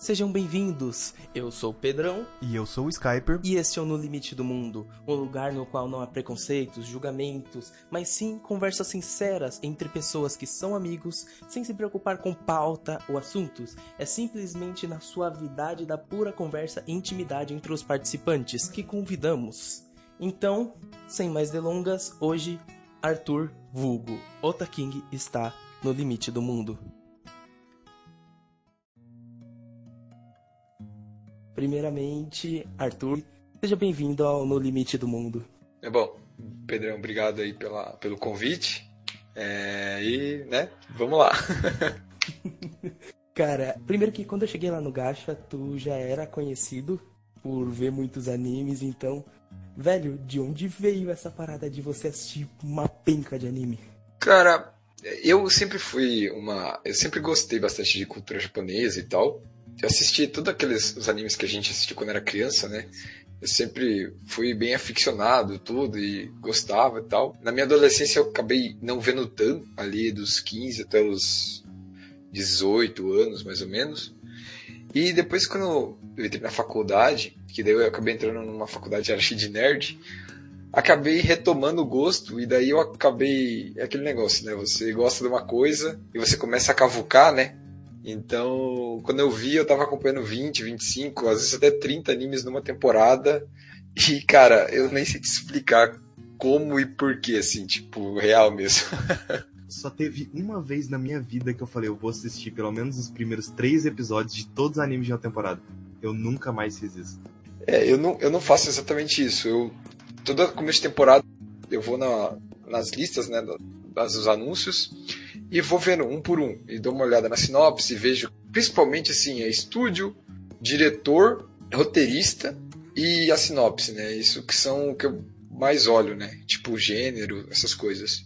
Sejam bem-vindos! Eu sou o Pedrão E eu sou o Skyper. e este é o No Limite do Mundo, um lugar no qual não há preconceitos, julgamentos, mas sim conversas sinceras entre pessoas que são amigos, sem se preocupar com pauta ou assuntos. É simplesmente na suavidade da pura conversa e intimidade entre os participantes que convidamos. Então, sem mais delongas, hoje Arthur Vulgo Ota King está no limite do mundo. Primeiramente, Arthur, seja bem-vindo ao No Limite do Mundo. É bom, Pedrão, obrigado aí pela, pelo convite. É, e, né, vamos lá. Cara, primeiro que quando eu cheguei lá no Gacha, tu já era conhecido por ver muitos animes, então, velho, de onde veio essa parada de você assistir uma penca de anime? Cara, eu sempre fui uma. Eu sempre gostei bastante de cultura japonesa e tal. Eu assisti todos aqueles os animes que a gente assistiu quando era criança, né? Eu sempre fui bem aficionado, tudo, e gostava e tal. Na minha adolescência eu acabei não vendo tanto, ali dos 15 até os 18 anos, mais ou menos. E depois quando eu entrei na faculdade, que daí eu acabei entrando numa faculdade era cheia de nerd, acabei retomando o gosto e daí eu acabei é aquele negócio, né? Você gosta de uma coisa e você começa a cavucar, né? Então, quando eu vi, eu tava acompanhando 20, 25, às vezes até 30 animes numa temporada. E, cara, eu nem sei te explicar como e porquê, assim, tipo, real mesmo. Só teve uma vez na minha vida que eu falei, eu vou assistir pelo menos os primeiros três episódios de todos os animes de uma temporada. Eu nunca mais fiz isso. É, eu não, eu não faço exatamente isso. Eu, toda começo de temporada, eu vou na, nas listas, né, das, dos anúncios, e vou vendo um por um. E dou uma olhada na sinopse, vejo principalmente, assim, é estúdio, diretor, roteirista e a sinopse, né? Isso que são o que eu mais olho, né? Tipo, gênero, essas coisas.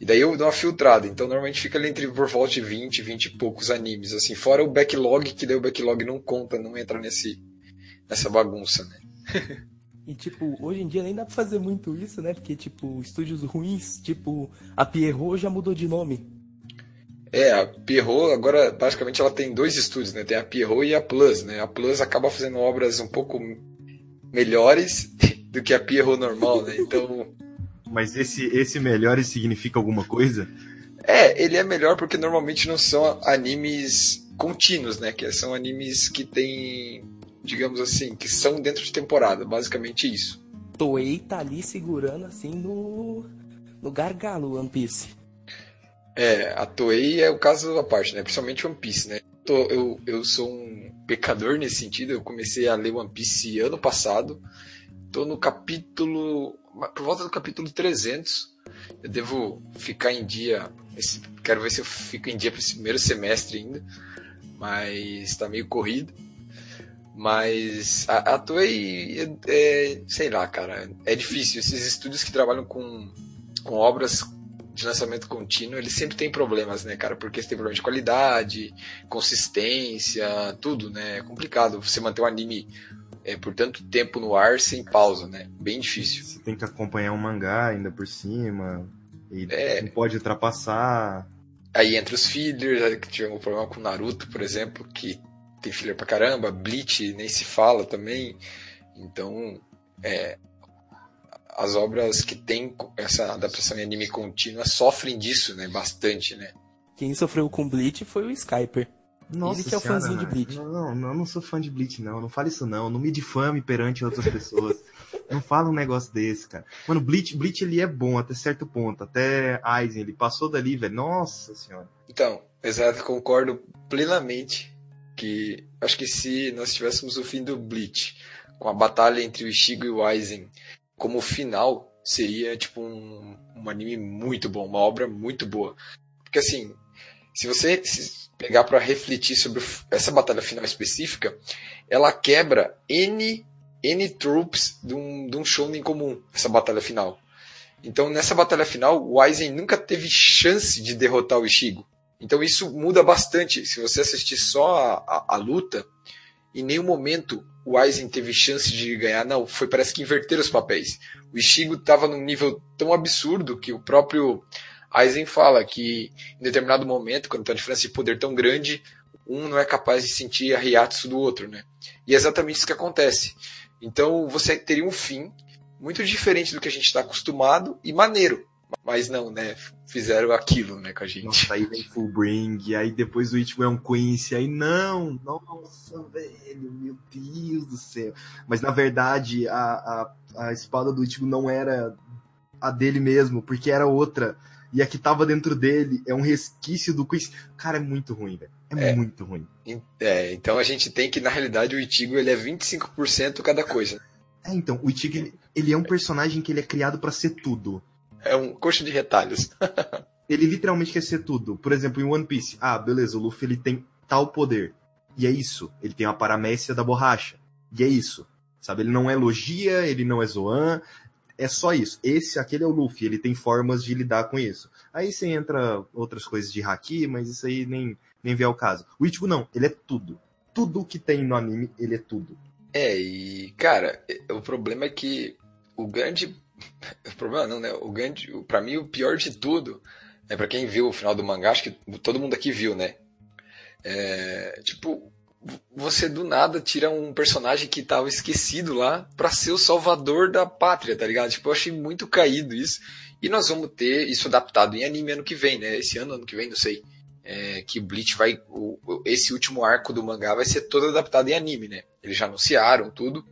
E daí eu dou uma filtrada, então normalmente fica ali entre por volta de 20, 20 e poucos animes, assim, fora o backlog, que daí o backlog não conta, não entra nesse, nessa bagunça, né? E, tipo, hoje em dia nem dá pra fazer muito isso, né? Porque, tipo, estúdios ruins, tipo, a Pierrot já mudou de nome. É, a Pierrot agora basicamente ela tem dois estúdios, né? Tem a Pierrot e a Plus, né? A Plus acaba fazendo obras um pouco melhores do que a Pierrot normal, né? Então, Mas esse, esse melhores significa alguma coisa? é, ele é melhor porque normalmente não são animes contínuos, né? Que são animes que tem, digamos assim, que são dentro de temporada, basicamente isso. Toei tá ali segurando, assim, no, no gargalo One Piece. É, a Toei é o caso à parte, né? Principalmente One Piece, né? Tô- Eu, eu sou um pecador nesse sentido. Eu comecei a ler One Piece ano passado. Tô no capítulo. Por volta do capítulo 300. Eu devo ficar em dia. esse- quero ver se eu fico em dia para esse primeiro semestre ainda. Mas tá meio corrido. Mas a, a Toei, é, é, sei lá, cara, é difícil. Esses estúdios que trabalham com, com obras de lançamento contínuo, eles sempre têm problemas, né, cara? Porque você tem problema de qualidade, consistência, tudo, né? É complicado você manter um anime é, por tanto tempo no ar sem pausa, né? Bem difícil. Você tem que acompanhar um mangá ainda por cima. E É. não pode ultrapassar. Aí entra os fillers, que tivemos um problema com Naruto, por exemplo, que tem filler pra caramba, Bleach nem se fala também. Então, é, as obras que têm essa adaptação em anime contínua sofrem disso, né? Bastante, né? Quem sofreu com Bleach foi o Skyper. Nossa Ele que é o senhora, fãzinho de né? Bleach. Não, não, não, eu não sou fã de Bleach, não. Não fale isso, não. Não me difame perante outras pessoas. não fala um negócio desse, cara. Mano, Bleach, Bleach ele é bom até certo ponto. Até Aizen, ele passou dali, velho. Nossa senhora. Então, exato, concordo plenamente que acho que se nós tivéssemos o fim do Bleach com a batalha entre o Ishigo e o Aizen como final, seria tipo um, um anime muito bom, uma obra muito boa. Porque assim, se você se pegar para refletir sobre essa batalha final específica, ela quebra N, N tropes de um, de um shonen comum, essa batalha final. Então, nessa batalha final, o Aizen nunca teve chance de derrotar o Ishigo. Então, isso muda bastante. Se você assistir só a, a, a luta, em nenhum momento o Aizen teve chance de ganhar. Não, foi parece que inverteram os papéis. O Ishigo estava num nível tão absurdo que o próprio Aizen fala que em determinado momento, quando tem uma diferença de poder tão grande, um não é capaz de sentir a hiatsu do outro, né? E é exatamente isso que acontece. Então você teria um fim muito diferente do que a gente está acostumado e maneiro. Mas não, né? Fizeram aquilo, né, com a gente. Nossa, aí vem Fullbring, aí depois o Ichigo é um Quincy, aí não, nossa, velho, meu Deus do céu. Mas na verdade, a, a, a espada do Ichigo não era a dele mesmo, porque era outra. E a que tava dentro dele é um resquício do Quincy. Cara, é muito ruim, velho. É, é, muito ruim. É, então a gente tem que, na realidade, o Ichigo ele é 25% cada coisa. É, então, o Ichigo ele, ele é um personagem que ele é criado para ser tudo. É um coxa de retalhos. ele literalmente quer ser tudo. Por exemplo, em One Piece, ah, beleza, o Luffy ele tem tal poder. E é isso. Ele tem a paramécia da borracha. E é isso. Sabe, ele não é Logia, ele não é Zoan, é só isso. Esse, aquele é o Luffy, ele tem formas de lidar com isso. Aí você entra outras coisas de haki, mas isso aí nem, nem vê ao caso. O Ichigo não, ele é tudo. Tudo que tem no anime, ele é tudo. É, e, cara, o problema é que o grande o problema não, né? O grande, para mim o pior de tudo é para quem viu o final do mangá, acho que todo mundo aqui viu, né? É, tipo, você do nada tira um personagem que tava esquecido lá para ser o salvador da pátria, tá ligado? Tipo, eu achei muito caído isso. E nós vamos ter isso adaptado em anime ano que vem, né? Esse ano, ano que vem, não sei. É, que Bleach vai. O, esse último arco do mangá vai ser todo adaptado em anime, né? Eles já anunciaram tudo.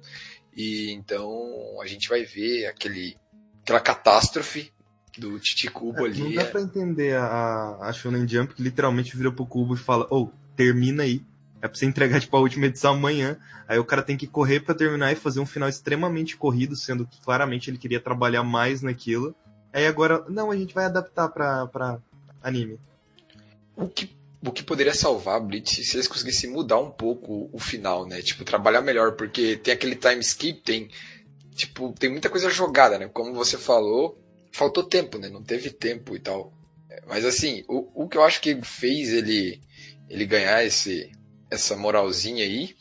E então a gente vai ver aquele, aquela catástrofe do Titi Cubo é, ali. Não dá é... pra entender a, a Shonen Jump que literalmente vira pro Cubo e fala: Ô, oh, termina aí. É pra você entregar tipo, a última edição amanhã. Aí o cara tem que correr para terminar e fazer um final extremamente corrido, sendo que claramente ele queria trabalhar mais naquilo. Aí agora, não, a gente vai adaptar pra, pra anime. O que o que poderia salvar a Blitz se eles conseguissem mudar um pouco o final, né? Tipo, trabalhar melhor, porque tem aquele time skip, tem tipo, tem muita coisa jogada, né? Como você falou, faltou tempo, né? Não teve tempo e tal. Mas assim, o, o que eu acho que fez ele ele ganhar esse essa moralzinha aí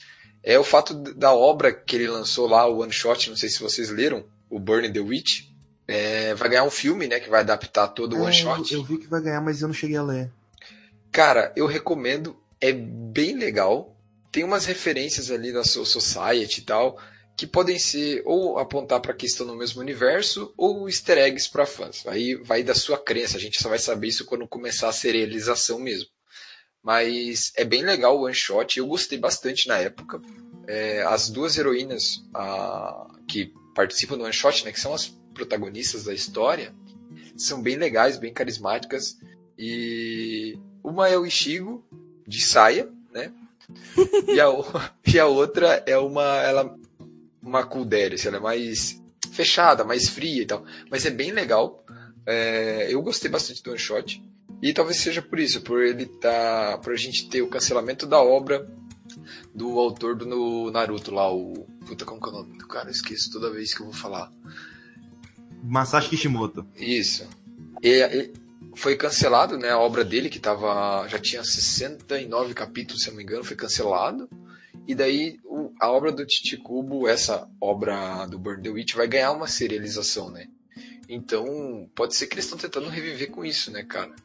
é o fato da obra que ele lançou lá, o One Shot, não sei se vocês leram, o Burn the Witch. É, vai ganhar um filme, né, que vai adaptar todo o é, One Shot. Eu, eu vi que vai ganhar, mas eu não cheguei a ler. Cara, eu recomendo, é bem legal. Tem umas referências ali da Soul Society e tal, que podem ser ou apontar para a questão no mesmo universo ou easter eggs para fãs. Aí vai da sua crença, a gente só vai saber isso quando começar a serialização mesmo. Mas é bem legal o one shot, eu gostei bastante na época. É, as duas heroínas a, que participam do one shot, né, que são as protagonistas da história, são bem legais, bem carismáticas e uma é o Ishigo, de saia, né? e, a, e a outra é uma, ela, uma Kudere, ela é mais fechada, mais fria e tal. Mas é bem legal. É, eu gostei bastante do One Shot. E talvez seja por isso, por ele tá. Por a gente ter o cancelamento da obra do autor do Naruto lá, o. Puta, como que é o nome do cara? Eu esqueço toda vez que eu vou falar. Masashi Kishimoto. Isso. E, foi cancelado, né? A obra dele, que tava, já tinha 69 capítulos, se não me engano, foi cancelado. E daí a obra do Titi Kubo, essa obra do Burn the Witch, vai ganhar uma serialização, né? Então, pode ser que eles estão tentando reviver com isso, né, cara?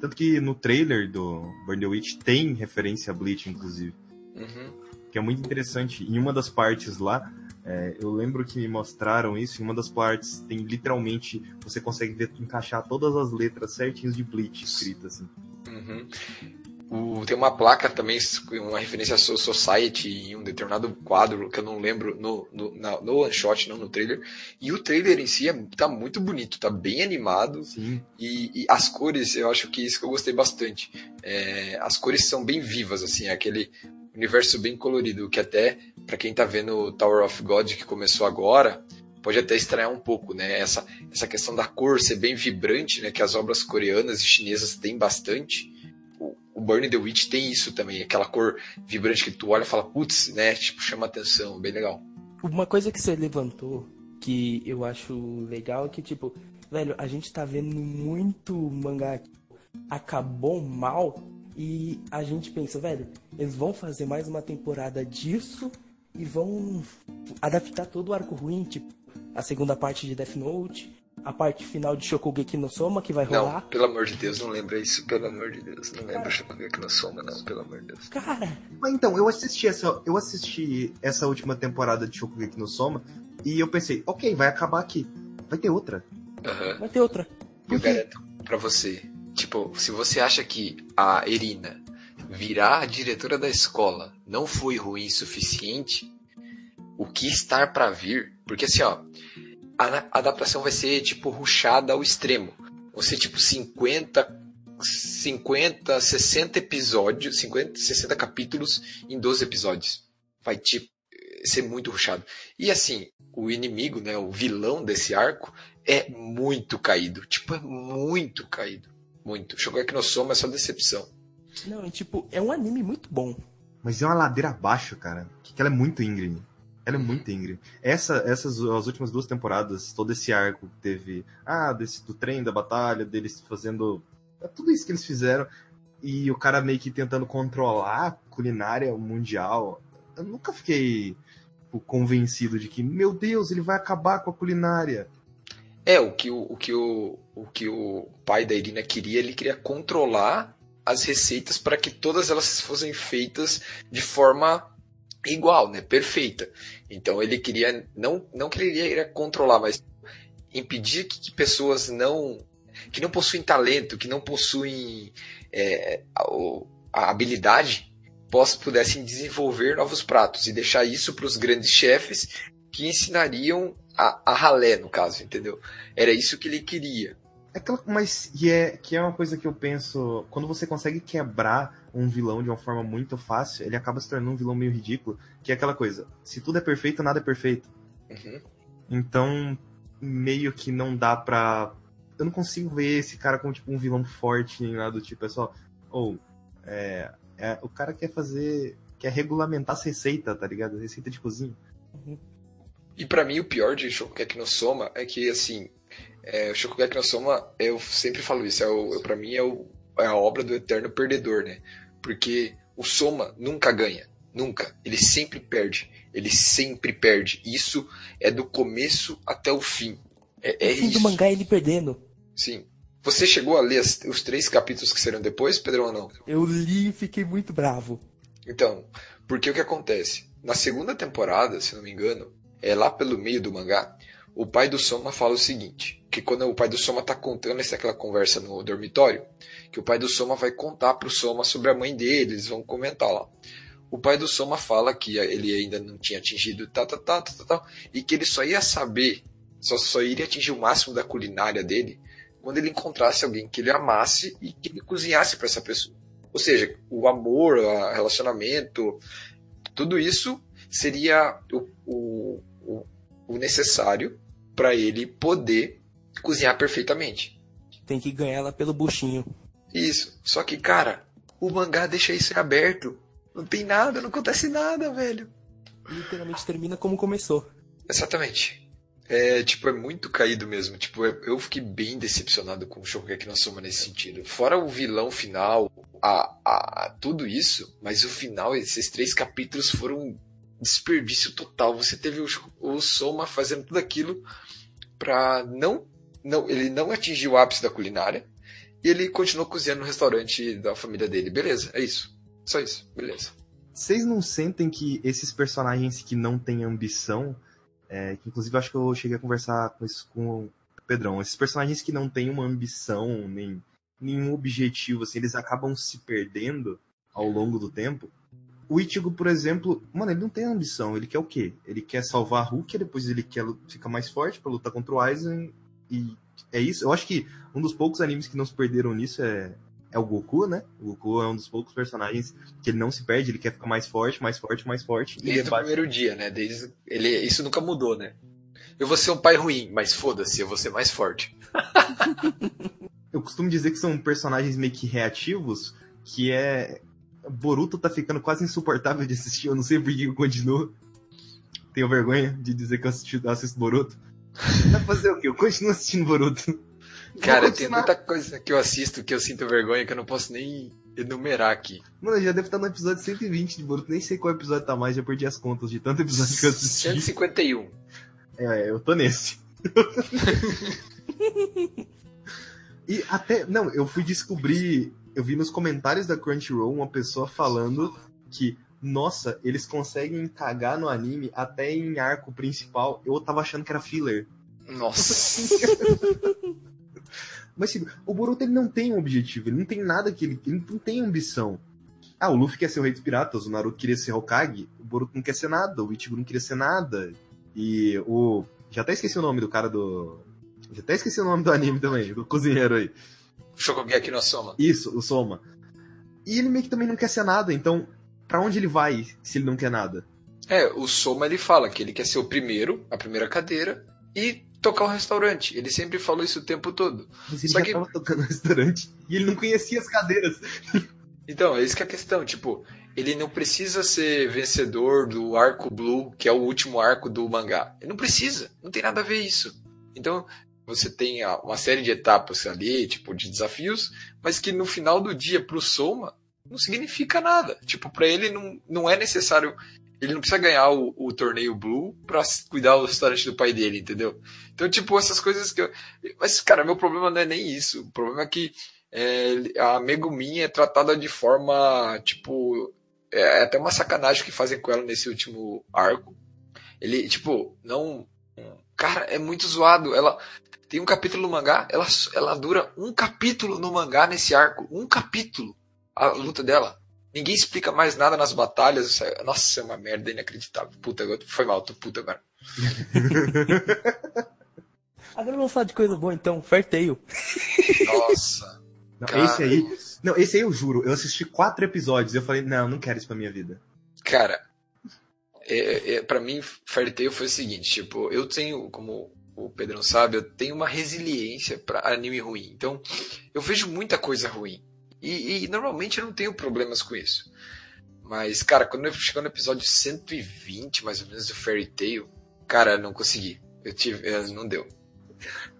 Tanto que no trailer do Burn the Witch tem referência a Bleach, inclusive. Uhum. Que é muito interessante. Em uma das partes lá, é, eu lembro que me mostraram isso em uma das partes. Tem literalmente. Você consegue ver, encaixar todas as letras certinhas de Bleach escritas. Assim. Uhum. O, tem uma placa também, uma referência a Society em um determinado quadro que eu não lembro no, no, na, no one shot, não no trailer. E o trailer em si é, tá muito bonito, tá bem animado. E, e as cores, eu acho que isso que eu gostei bastante. É, as cores são bem vivas, assim, é aquele universo bem colorido, que até, para quem tá vendo o Tower of God que começou agora, pode até estranhar um pouco, né? Essa, essa questão da cor ser bem vibrante, né? Que as obras coreanas e chinesas têm bastante. O, Burning the Witch tem isso também, aquela cor vibrante que tu olha e fala, putz, né? Tipo, chama atenção, bem legal. Uma coisa que você levantou, que eu acho legal, é que, tipo, velho, a gente tá vendo muito mangá que acabou mal e a gente pensa, velho, eles vão fazer mais uma temporada disso e vão adaptar todo o arco ruim, tipo, a segunda parte de Death Note, a parte final de Shokugeki no Soma que vai Não, rolar? pelo amor de Deus, não lembra isso, pelo amor de Deus. Não lembra Shokugeki no Soma, não, pelo amor de Deus. Cara, Mas então, eu assisti essa, eu assisti essa última temporada de Shokugeki no Soma e eu pensei, ok, vai acabar aqui. Vai ter outra. Aham. vai ter outra. Eu garanto pra você. Tipo, se você acha que a Erina virar a diretora da escola não foi ruim o suficiente, o que estar pra vir? Porque assim, ó, a adaptação vai ser tipo ruchada ao extremo. Vai ser tipo 50, 50, 60 episódios, 50, 60 capítulos em 12 episódios. Vai tipo ser muito ruchado. E assim, o inimigo, né, o vilão desse arco é muito caído. Tipo, é muito caído. Muito. Shokugeki no Soma é só decepção. Não, tipo, é um anime muito bom. Mas é uma ladeira abaixo, cara. Que ela é muito íngreme. Ela é muito íngreme. Essa, essas, as últimas duas temporadas, todo esse arco que teve, ah, desse, do trem, da batalha, deles fazendo, é tudo isso que eles fizeram, e o cara meio que tentando controlar a culinária mundial. Eu nunca fiquei tipo, convencido de que, meu Deus, ele vai acabar com a culinária. É, o que o, o, que o, o que o pai da Irina queria, ele queria controlar as receitas para que todas elas fossem feitas de forma igual, né? Perfeita. Então ele queria, não, não queria controlar, mas impedir que, que pessoas não que não possuem talento, que não possuem é, a, a habilidade, poss- pudessem desenvolver novos pratos e deixar isso para os grandes chefes que ensinariam a, a ralé, no caso, entendeu? Era isso que ele queria. É aquela, mas que é, que é uma coisa que eu penso, quando você consegue quebrar um vilão de uma forma muito fácil, ele acaba se tornando um vilão meio ridículo, que é aquela coisa, se tudo é perfeito, nada é perfeito. Uhum. Então, meio que não dá pra. Eu não consigo ver esse cara como tipo um vilão forte nem nada do tipo. É só. Ou. é, é, o cara quer fazer. quer regulamentar as receitas, tá ligado? Receita de cozinha. E pra mim o pior de Shokugeki no Soma é que assim, é, o Shokugeki no Soma, eu sempre falo isso, é o, para mim é, o, é a obra do eterno perdedor, né? Porque o Soma nunca ganha, nunca. Ele sempre perde, ele sempre perde. Isso é do começo até o fim. É, é o fim isso. do mangá ele perdendo. Sim. Você chegou a ler as- os três capítulos que serão depois, Pedrão, ou não? Eu li e fiquei muito bravo. Então, porque o que acontece? Na segunda temporada, se não me engano, é lá pelo meio do mangá, o pai do Soma fala o seguinte, que quando o pai do Soma tá contando essa aquela conversa no dormitório, que o pai do Soma vai contar pro Soma sobre a mãe dele, eles vão comentar lá. O pai do Soma fala que ele ainda não tinha atingido tal, tal, tal, tal, tal, e que ele só ia saber, só, só iria atingir o máximo da culinária dele quando ele encontrasse alguém que ele amasse e que ele cozinhasse para essa pessoa. Ou seja, o amor, o relacionamento, tudo isso seria o, o, o, o necessário para ele poder cozinhar perfeitamente. Tem que ganhar ela pelo buchinho. Isso. Só que, cara, o mangá deixa isso em aberto. Não tem nada, não acontece nada, velho. Literalmente termina como começou. Exatamente. É, tipo, é muito caído mesmo. Tipo, eu eu fiquei bem decepcionado com o Shokugeki no Soma nesse sentido. Fora o vilão final, a, a, tudo isso, mas o final, esses três capítulos foram desperdício total. Você teve o, o Soma fazendo tudo aquilo pra não, não. Ele não atingiu o ápice da culinária e ele continuou cozinhando no restaurante da família dele. Beleza, é isso. Só isso, beleza. Vocês não sentem que esses personagens que não têm ambição, é, que inclusive acho que eu cheguei a conversar com isso com o Pedrão, esses personagens que não têm uma ambição, nem nenhum objetivo, assim, eles acabam se perdendo ao longo do tempo. O Ichigo, por exemplo, mano, ele não tem ambição, ele quer o quê? Ele quer salvar a Rukia, depois ele quer ficar mais forte pra lutar contra o Aizen, e é isso. Eu acho que um dos poucos animes que não se perderam nisso é, é o Goku, né? O Goku é um dos poucos personagens que ele não se perde, ele quer ficar mais forte, mais forte, mais forte. Desde ele o primeiro dia, né? Desde ele, isso nunca mudou, né? Eu vou ser um pai ruim, mas foda-se, eu vou ser mais forte. Eu costumo dizer que são personagens meio que reativos, que é. Boruto tá ficando quase insuportável de assistir, eu não sei por que eu continuo. Tenho vergonha de dizer que eu assisti, assisto Boruto. Vai fazer o quê? Eu continuo assistindo Boruto. Cara, tem muita coisa que eu assisto que eu sinto vergonha que eu não posso nem enumerar aqui. Mano, eu já devo estar no episódio 120 de Boruto, nem sei qual episódio tá mais, já perdi as contas de tanto episódio que eu assisti. 151. É, eu tô nesse. E até, não, eu fui descobrir, eu vi nos comentários da Crunchyroll uma pessoa falando que, nossa, eles conseguem cagar no anime até em arco principal. Eu tava achando que era filler. Nossa. Mas o Boruto ele não tem um objetivo, ele não tem nada que ele, ele não tem ambição. Ah, o Luffy quer ser o rei dos piratas, o Naruto queria ser Hokage, o Boruto não quer ser nada, o Ichigo não queria ser nada. E o já até esqueci o nome do cara do já até esqueci o nome do anime também, do cozinheiro aí. Shokugeki no Soma. Isso, o Soma. E ele meio que também não quer ser nada, então para onde ele vai se ele não quer nada? É, o Soma ele fala que ele quer ser o primeiro, a primeira cadeira, e tocar o restaurante. Ele sempre falou isso o tempo todo. Mas ele Só já que- tava tocando no restaurante e ele não conhecia as cadeiras. Então, é isso que é a questão. Tipo, ele não precisa ser vencedor do arco Blue, que é o último arco do mangá. Ele não precisa. Não tem nada a ver isso. Então, você tem uma série de etapas ali, tipo, de desafios, mas que no final do dia, pro Soma, não significa nada. Tipo, pra ele não, não é necessário. Ele não precisa ganhar o, o torneio Blue pra cuidar do restaurante do pai dele, entendeu? Então, tipo, essas coisas que eu. Mas, cara, meu problema não é nem isso. O problema é que é, a Megumin é tratada de forma, tipo, é até uma sacanagem que fazem com ela nesse último arco. Ele, tipo, não. Cara, é muito zoado. Ela tem um capítulo no mangá, ela, ela dura um capítulo no mangá nesse arco. Um capítulo. A luta dela. Ninguém explica mais nada nas batalhas. isso é- Nossa, é uma merda inacreditável. Puta, agora foi mal, tô puta agora. Agora vamos falar de coisa boa então, Fairtail. Nossa. Não, Cara. esse aí. Não, esse aí eu juro, eu assisti quatro episódios e eu falei, não, não quero isso pra minha vida. Cara, é, é, para mim, Fairy Tail foi o seguinte, tipo, eu tenho, como o Pedrão sabe, eu tenho uma resiliência pra anime ruim. Então, eu vejo muita coisa ruim. E, e normalmente eu não tenho problemas com isso. Mas, cara, quando eu chegou no episódio 120, mais ou menos, do Fairy Tail, cara, eu não consegui. Eu tive. Não deu.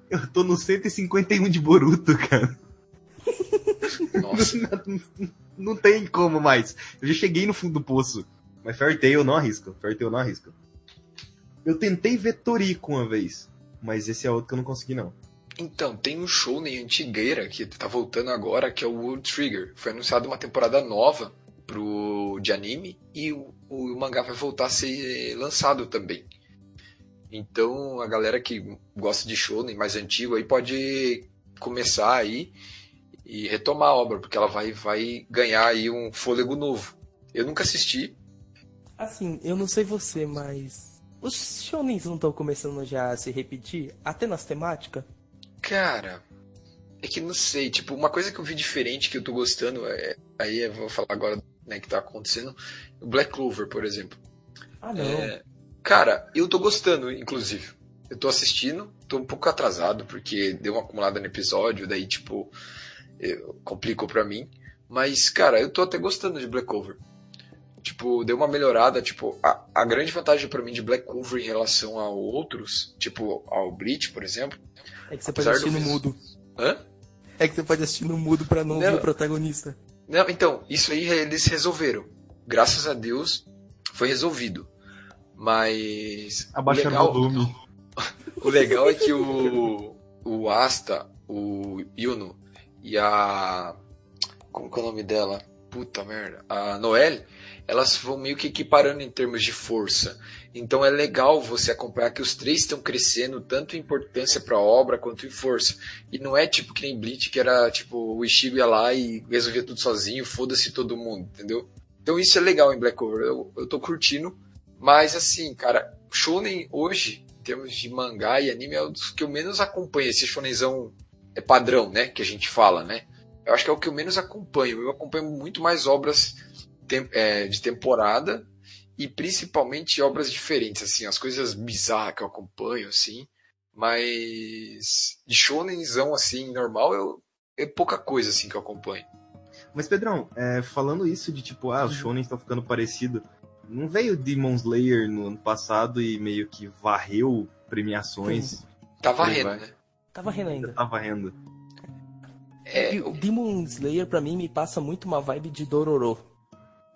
Eu tô no 151 de Boruto, cara. Nossa. não, não tem como mais. Eu já cheguei no fundo do poço. Mas Fairy Tail eu não arrisco. Fairy Tail eu não arrisco. Eu tentei ver Toriko uma vez. Mas esse é outro que eu não consegui, não. Então, tem um show nem antigueira que tá voltando agora, que é o World Trigger. Foi anunciada uma temporada nova pro de anime e o, o mangá vai voltar a ser lançado também. Então, a galera que gosta de shonen mais antigo aí pode começar aí e retomar a obra, porque ela vai, vai ganhar aí um fôlego novo. Eu nunca assisti, Assim, eu não sei você, mas. Os shonens não estão começando já a se repetir? Até nas temáticas? Cara, é que não sei, tipo, uma coisa que eu vi diferente que eu tô gostando, é, aí eu vou falar agora, né, que tá acontecendo, o Black Clover, por exemplo. Ah, não. É, cara, eu tô gostando, inclusive. Eu tô assistindo, tô um pouco atrasado, porque deu uma acumulada no episódio, daí, tipo, eu- complicou pra mim. Mas, cara, eu tô até gostando de Black Clover. Tipo, deu uma melhorada, tipo, a, a grande vantagem pra mim de Black Clover em relação a outros, tipo, ao Bleach, por exemplo. É que você pode assistir do no vis- mudo. Hã? É que você pode assistir no mudo pra não Não. ouvir o protagonista. Não, então, isso aí eles resolveram. Graças a Deus foi resolvido. Mas. o Abaixa legal, o volume. o legal é que o, o Asta, o Yuno e a. Como que é o nome dela? Puta merda. A Noelle, elas vão meio que equiparando em termos de força. Então é legal você acompanhar que os três estão crescendo tanto em importância pra obra quanto em força. E não é tipo que nem Bleach, que era tipo o Ishigo ia lá e resolvia tudo sozinho, foda-se todo mundo, entendeu? Então isso é legal em Black Clover. Eu, eu tô curtindo. Mas assim, cara, Shonen hoje, em termos de mangá e anime, é um dos que eu menos acompanho. Esse shonenzão é padrão, né? Que a gente fala, né? Eu acho que é o que eu menos acompanho. Eu acompanho muito mais obras tem- é, de temporada e principalmente obras diferentes, assim, as coisas bizarras que eu acompanho, assim. Mas de shonenzão, assim, normal, eu, é pouca coisa, assim, que eu acompanho. Mas, Pedrão, é, falando isso de tipo, ah, os shonen estão ficando parecido. Não veio Demon Slayer no ano passado e meio que varreu premiações? Tá varrendo, né? Tava rindo ainda. Tá varrendo. É, o Demon Slayer pra mim me passa muito uma vibe de Dororo.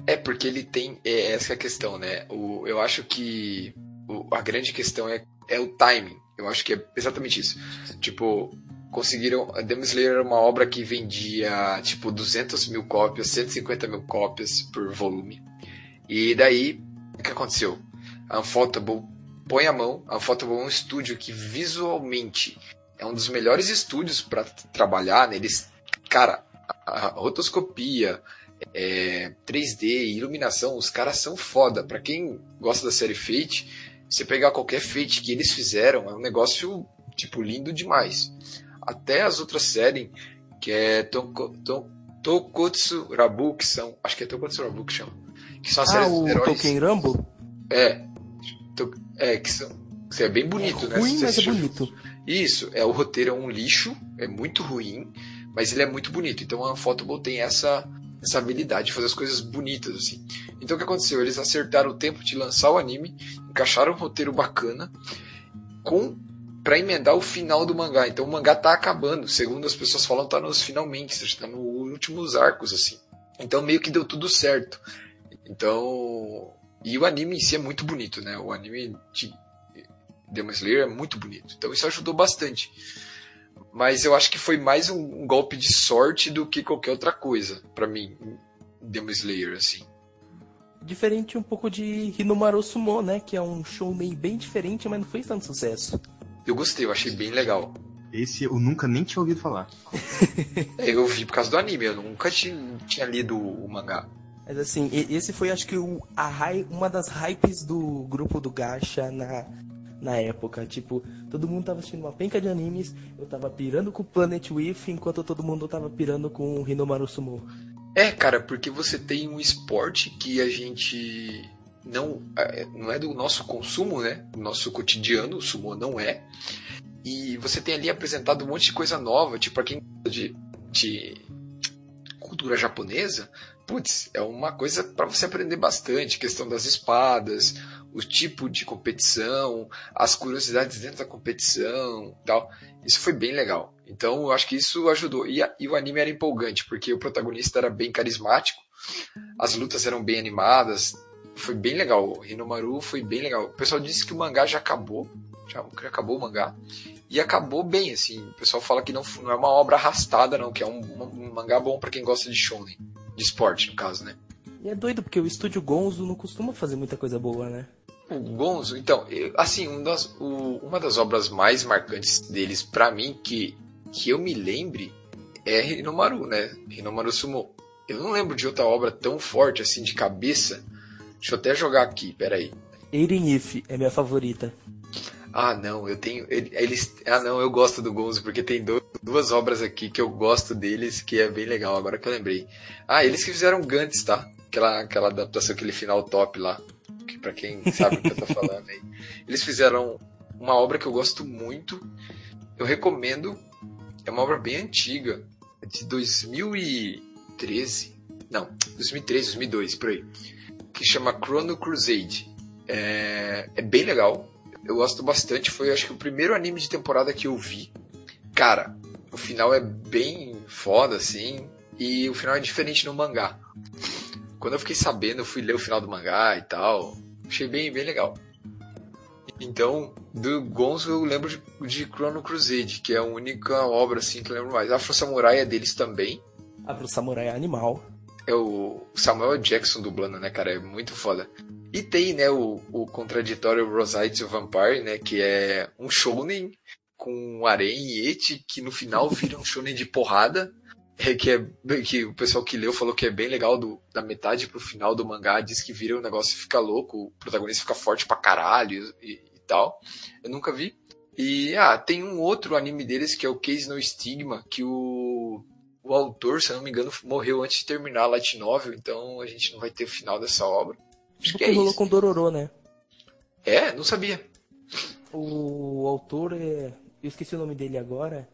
É, porque ele tem. É essa é a questão, né? O, eu acho que o- a grande questão é, é o timing. Eu acho que é exatamente isso. Tipo, conseguiram. A Demon Slayer era uma obra que vendia, tipo, 200 mil cópias, 150 mil cópias por volume. E daí, o que aconteceu? A Unfotable põe a mão. A Unfotable é um estúdio que visualmente é um dos melhores estúdios para trabalhar. Né? Eles, cara, a rotoscopia, é, 3D, iluminação, os caras são foda. Para quem gosta da série Fate, você pegar qualquer Fate que eles fizeram, é um negócio, tipo, lindo demais. Até as outras séries, que é Toko, to, Tokotsu Rabu, que são. Acho que é Tokotsu Rabu que chama. Que são as ah, séries o de heróis. Tolkien Rumble? É. To, é, que são. Que é bem bonito, é né? ruim, Você mas é bonito. Isso, é o roteiro é um lixo, é muito ruim, mas ele é muito bonito. Então a Unfotable tem essa essa habilidade de fazer as coisas bonitas assim. Então o que aconteceu? Eles acertaram o tempo de lançar o anime, encaixaram um roteiro bacana com para emendar o final do mangá. Então o mangá tá acabando, segundo as pessoas falam, tá nos finalmente, está nos últimos arcos assim. Então meio que deu tudo certo. Então, e o anime em si é muito bonito, né? O anime de Demon Slayer é muito bonito. Então isso ajudou bastante. Mas eu acho que foi mais um, um golpe de sorte do que qualquer outra coisa pra mim, em Demon Slayer assim. Diferente um pouco de Hinomaru Sumo, né? Que é um show meio bem diferente, mas não fez tanto sucesso. Eu gostei, eu achei bem legal. Esse eu nunca nem tinha ouvido falar. Eu vi por causa do anime, eu nunca tinha, tinha lido o mangá. Mas assim, esse foi acho que o, a uma das hypes do grupo do Gacha na, na época. Tipo, todo mundo tava assistindo uma penca de animes, eu tava pirando com o Planet With, enquanto todo mundo tava pirando com o Hinomaru Sumo. É, cara, porque você tem um esporte que a gente não é, não é do nosso consumo, né? Do nosso cotidiano, o sumo não é. E você tem ali apresentado um monte de coisa nova, tipo, pra quem de, de cultura japonesa, putz, é uma coisa para você aprender bastante, questão das espadas, o tipo de competição, as curiosidades dentro da competição, tal. Isso foi bem legal. Então, eu acho que isso ajudou. E, a- e o anime era empolgante, porque o protagonista era bem carismático, as lutas eram bem animadas, foi bem legal. O Hinomaru foi bem legal. O pessoal disse que o mangá já acabou, já acabou o mangá, e acabou bem, assim. O pessoal fala que não, não é uma obra arrastada, não, que é um, um mangá bom para quem gosta de shonen, de esporte, no caso, né? E é doido, porque o estúdio Gonzo não costuma fazer muita coisa boa, né? O Gonzo, então, assim, um das, o- uma das obras mais marcantes deles, pra mim, que, que eu me lembre, é Hinomaru, né? Hinomaru Sumo. Eu não lembro de outra obra tão forte, assim, de cabeça. Deixa eu até jogar aqui, peraí. Eren If é minha favorita. Ah, não, eu tenho. ele- Eles, ah, não, eu gosto do Gonzo, porque tem do- duas obras aqui que eu gosto deles, que é bem legal, agora que eu lembrei. Ah, eles que fizeram Gantz, tá? Aquela, aquela adaptação, aquele final top lá. Pra quem sabe o que eu tô falando aí. Eles fizeram uma obra que eu gosto muito. Eu recomendo. É uma obra bem antiga. É de 2013. Não, 2003, 2002, por aí. Que chama Chrono Crusade. É, é bem legal. Eu gosto bastante. Foi, acho que, o primeiro anime de temporada que eu vi. Cara, o final é bem foda, assim. E o final é diferente no mangá. Quando eu fiquei sabendo, eu fui ler o final do mangá e tal. Achei bem, bem legal. Então, do Gonzo eu lembro de, de Chrono Crusade, que é a única obra assim que eu lembro mais. Afro Samurai é deles também. Pro Samurai é animal. É o Samuel Jackson dublando, né, cara? É muito foda. E tem, né, o, o contraditório Rosite Vampire, né, que é um shounen com harém e eti, que no final vira um shounen de porrada. É, que, é, que o pessoal que leu falou que é bem legal do, da metade pro final do mangá, diz que vira um negócio e fica louco, o protagonista fica forte pra caralho e, e tal. Eu nunca vi. E, ah, tem um outro anime deles que é o Case No Stigma, que o, o autor, se eu não me engano, morreu antes de terminar a Light Novel, então a gente não vai ter o final dessa obra. Acho que que é rolou isso. com Dororo, né? É, não sabia. O autor é. Eu esqueci o nome dele agora.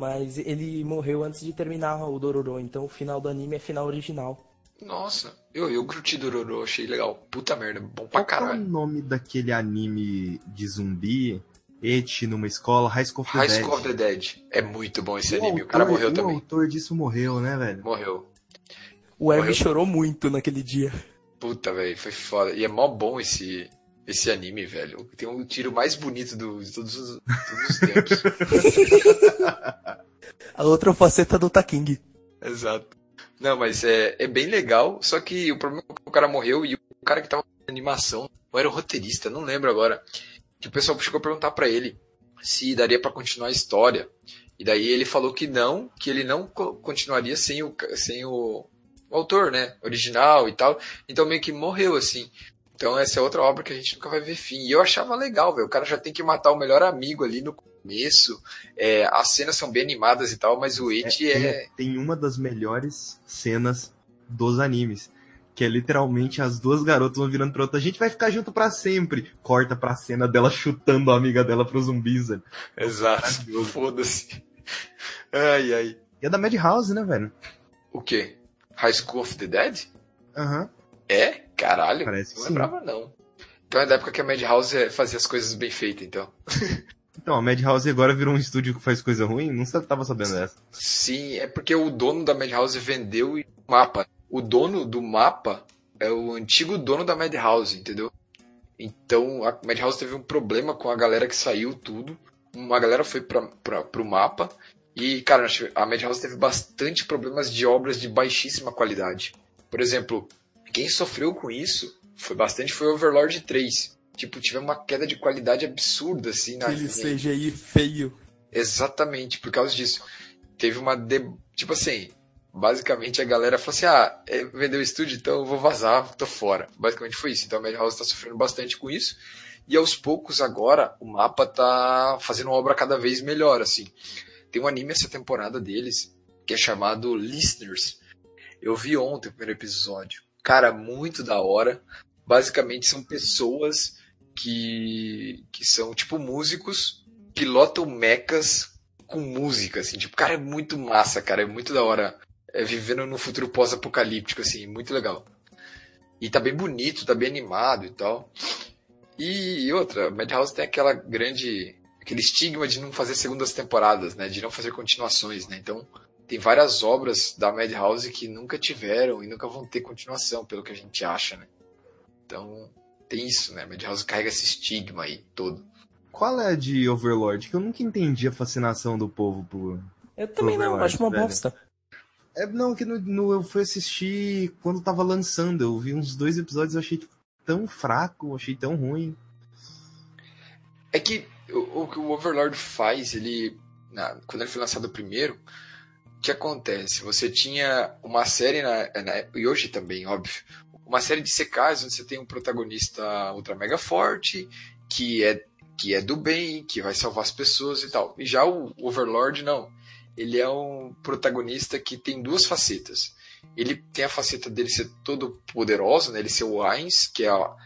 Mas ele morreu antes de terminar o Dororo. Então o final do anime é final original. Nossa, eu, eu curti Dororo, achei legal. Puta merda, bom pra Qual que é o caralho. nome daquele anime de zumbi? Et numa escola, High School of the High Dead. School of the Dead. É muito bom esse O anime, o cara autor- morreu o também. autor disso morreu, né, velho? Morreu. O Hermes chorou muito naquele dia. Puta, velho, foi foda. E é mó bom esse, esse anime, velho. Tem um tiro mais bonito do, de todos os, todos os tempos. A outra faceta do Taking. Exato. Não, mas é, é bem legal, só que o problema é que o cara morreu e o cara que tava na animação, ou era o roteirista, não lembro agora, que o pessoal chegou a perguntar para ele se daria para continuar a história. E daí ele falou que não, que ele não continuaria sem o, sem o, o autor, né, original e tal. Então meio que morreu assim. Então essa é outra obra que a gente nunca vai ver fim. E eu achava legal, velho. O cara já tem que matar o melhor amigo ali no começo. É, as cenas são bem animadas e tal, mas o Eti é, é... Tem uma das melhores cenas dos animes. Que é literalmente as duas garotas vão virando pra outra. A gente vai ficar junto para sempre. Corta pra cena dela chutando a amiga dela pro zumbis, velho. Exato. Foda-se. Ai, ai. E é da Madhouse, né, velho? O quê? High School of the Dead? Aham. Uhum. É? Caralho, Parece não lembrava não. Então é da época que a Madhouse fazia as coisas bem feitas, então. Então, a Madhouse agora virou um estúdio que faz coisa ruim? Não tava sabendo dessa. Sim, é porque o dono da Madhouse vendeu o mapa. O dono do mapa é o antigo dono da Madhouse, entendeu? Então a Madhouse teve um problema com a galera que saiu tudo. Uma galera foi pra, pra, pro mapa. E, cara, a Madhouse teve bastante problemas de obras de baixíssima qualidade. Por exemplo, quem sofreu com isso foi bastante foi Overlord 3. Tipo, tive uma queda de qualidade absurda, assim, na Aquele CGI feio. Exatamente, por causa disso. Teve uma. De... Tipo assim, basicamente a galera falou assim: ah, é, vendeu o estúdio, então eu vou vazar, tô fora. Basicamente foi isso. Então a Madhouse tá sofrendo bastante com isso. E aos poucos agora o mapa tá fazendo uma obra cada vez melhor, assim. Tem um anime essa temporada deles que é chamado Listeners. Eu vi ontem o primeiro episódio. Cara, muito da hora. Basicamente são pessoas que, que são tipo músicos, pilotam mecas com música, assim. Tipo, cara, é muito massa, cara. É muito da hora. É, vivendo no futuro pós-apocalíptico, assim. Muito legal. E tá bem bonito, tá bem animado e tal. E outra, Madhouse tem aquela grande. aquele estigma de não fazer segundas temporadas, né? De não fazer continuações, né? Então, tem várias obras da Madhouse que nunca tiveram e nunca vão ter continuação, pelo que a gente acha, né? Então, tem isso, né? Madhouse carrega esse estigma aí todo. Qual é a de Overlord? Que eu nunca entendi a fascinação do povo por. Eu também por não, acho uma velho. bosta. É, não, que no, no, eu fui assistir quando tava lançando. Eu vi uns dois episódios e achei tipo, tão fraco, achei tão ruim. É que o, o que o Overlord faz, ele. Na, quando ele foi lançado primeiro, o que acontece? Você tinha uma série, na, na, e hoje também, óbvio, uma série de secais onde você tem um protagonista ultra mega forte, que é, que é do bem, que vai salvar as pessoas e tal. E já o Overlord, não. Ele é um protagonista que tem duas facetas. Ele tem a faceta dele ser todo poderoso, né? ele ser o Ainz, que é a,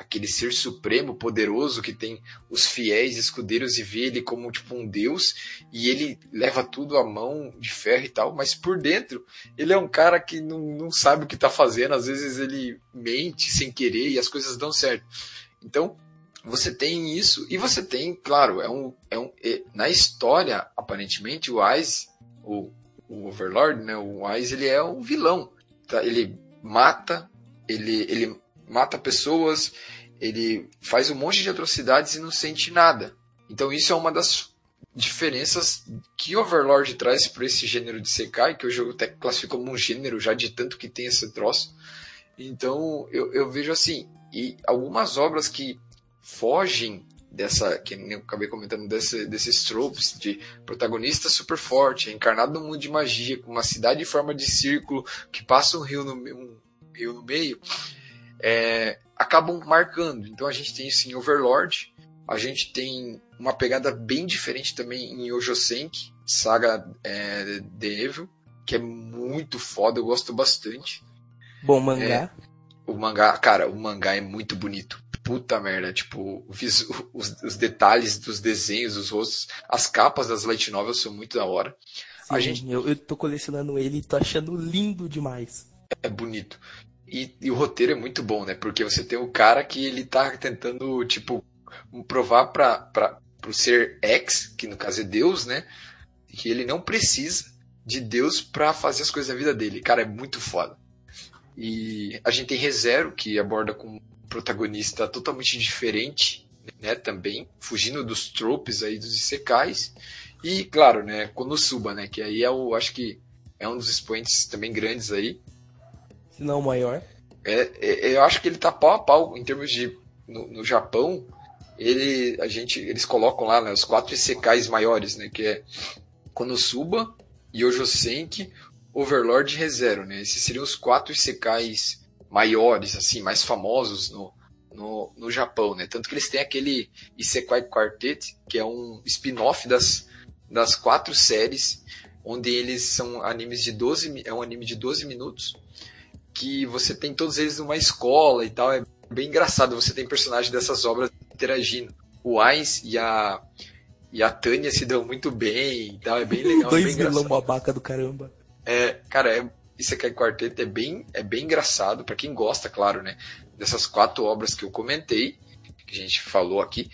aquele ser supremo, poderoso, que tem os fiéis escudeiros e vê ele como tipo um deus, e ele leva tudo à mão de ferro e tal, mas por dentro ele é um cara que não, não sabe o que está fazendo, às vezes ele mente sem querer e as coisas dão certo. Então, você tem isso, e você tem, claro, é um, é um é, na história, aparentemente, o Ice, o, o Overlord, né, o Ice, ele é um vilão. Tá? Ele mata, ele, ele mata pessoas, ele faz um monte de atrocidades e não sente nada. Então isso é uma das diferenças que Overlord traz para esse gênero de Sekai, que o jogo até classifica como um gênero já de tanto que tem esse troço. Então eu, eu vejo assim, e algumas obras que fogem dessa, que eu acabei comentando, desse, desses tropes de protagonista super forte, encarnado no mundo de magia, com uma cidade em forma de círculo, que passa um rio no, um rio no meio, é, acabam marcando. Então a gente tem isso em Overlord, a gente tem uma pegada bem diferente também em Ojosenki, Saga é, The Evil, que é muito foda, eu gosto bastante. Bom mangá. É, o mangá, cara, o mangá é muito bonito. Puta merda, tipo, os, os, detalhes dos desenhos, os rostos, as capas das light novels são muito da hora. Sim, a gente... eu, eu tô colecionando ele e tô achando lindo demais. É bonito. E, e, o roteiro é muito bom, né? Porque você tem o cara que ele tá tentando, tipo, provar pra, pra, pro ser X, que no caso é Deus, né? Que ele não precisa de Deus para fazer as coisas da vida dele. Cara, é muito foda. E a gente tem ReZero, que aborda com protagonista totalmente diferente, né, também, fugindo dos tropes aí dos isekais. E, claro, né, Konosuba, né, que aí é o, acho que é um dos expoentes também grandes aí. Se não o maior. É, é, eu acho que ele tá pau a pau em termos de no, no Japão, ele a gente eles colocam lá né, os quatro isekais maiores, né, que é Konosuba, Yojo Senki, Overlord e ReZero, né? Esses seriam os quatro isekais maiores, assim, mais famosos no, no, no Japão, né? Tanto que eles têm aquele Isekai Quartet, que é um spin-off das, das quatro séries, onde eles são animes de 12, é um anime de 12 minutos, que você tem todos eles numa escola e tal, é bem engraçado, você tem personagens dessas obras interagindo. O Ainz e a e a Tânia se dão muito bem e tal, é bem legal. Dois é vilão babaca do caramba. É, cara, é, isso aqui é quarteto é bem, é bem engraçado para quem gosta, claro, né? Dessas quatro obras que eu comentei, que a gente falou aqui,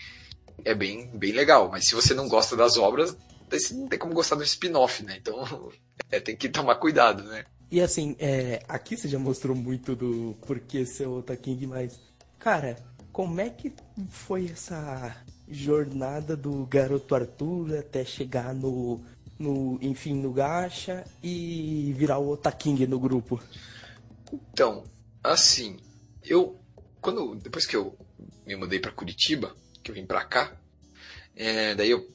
é bem, bem legal. Mas se você não gosta das obras, não tem como gostar do spin-off, né? Então é, tem que tomar cuidado, né? E assim, é, aqui você já mostrou muito do porquê ser o King, mas, cara, como é que foi essa jornada do garoto Arthur até chegar no, no enfim, no Gacha e virar o Otaking no grupo? Então, assim, eu quando depois que eu me mudei para Curitiba, que eu vim para cá, é, daí eu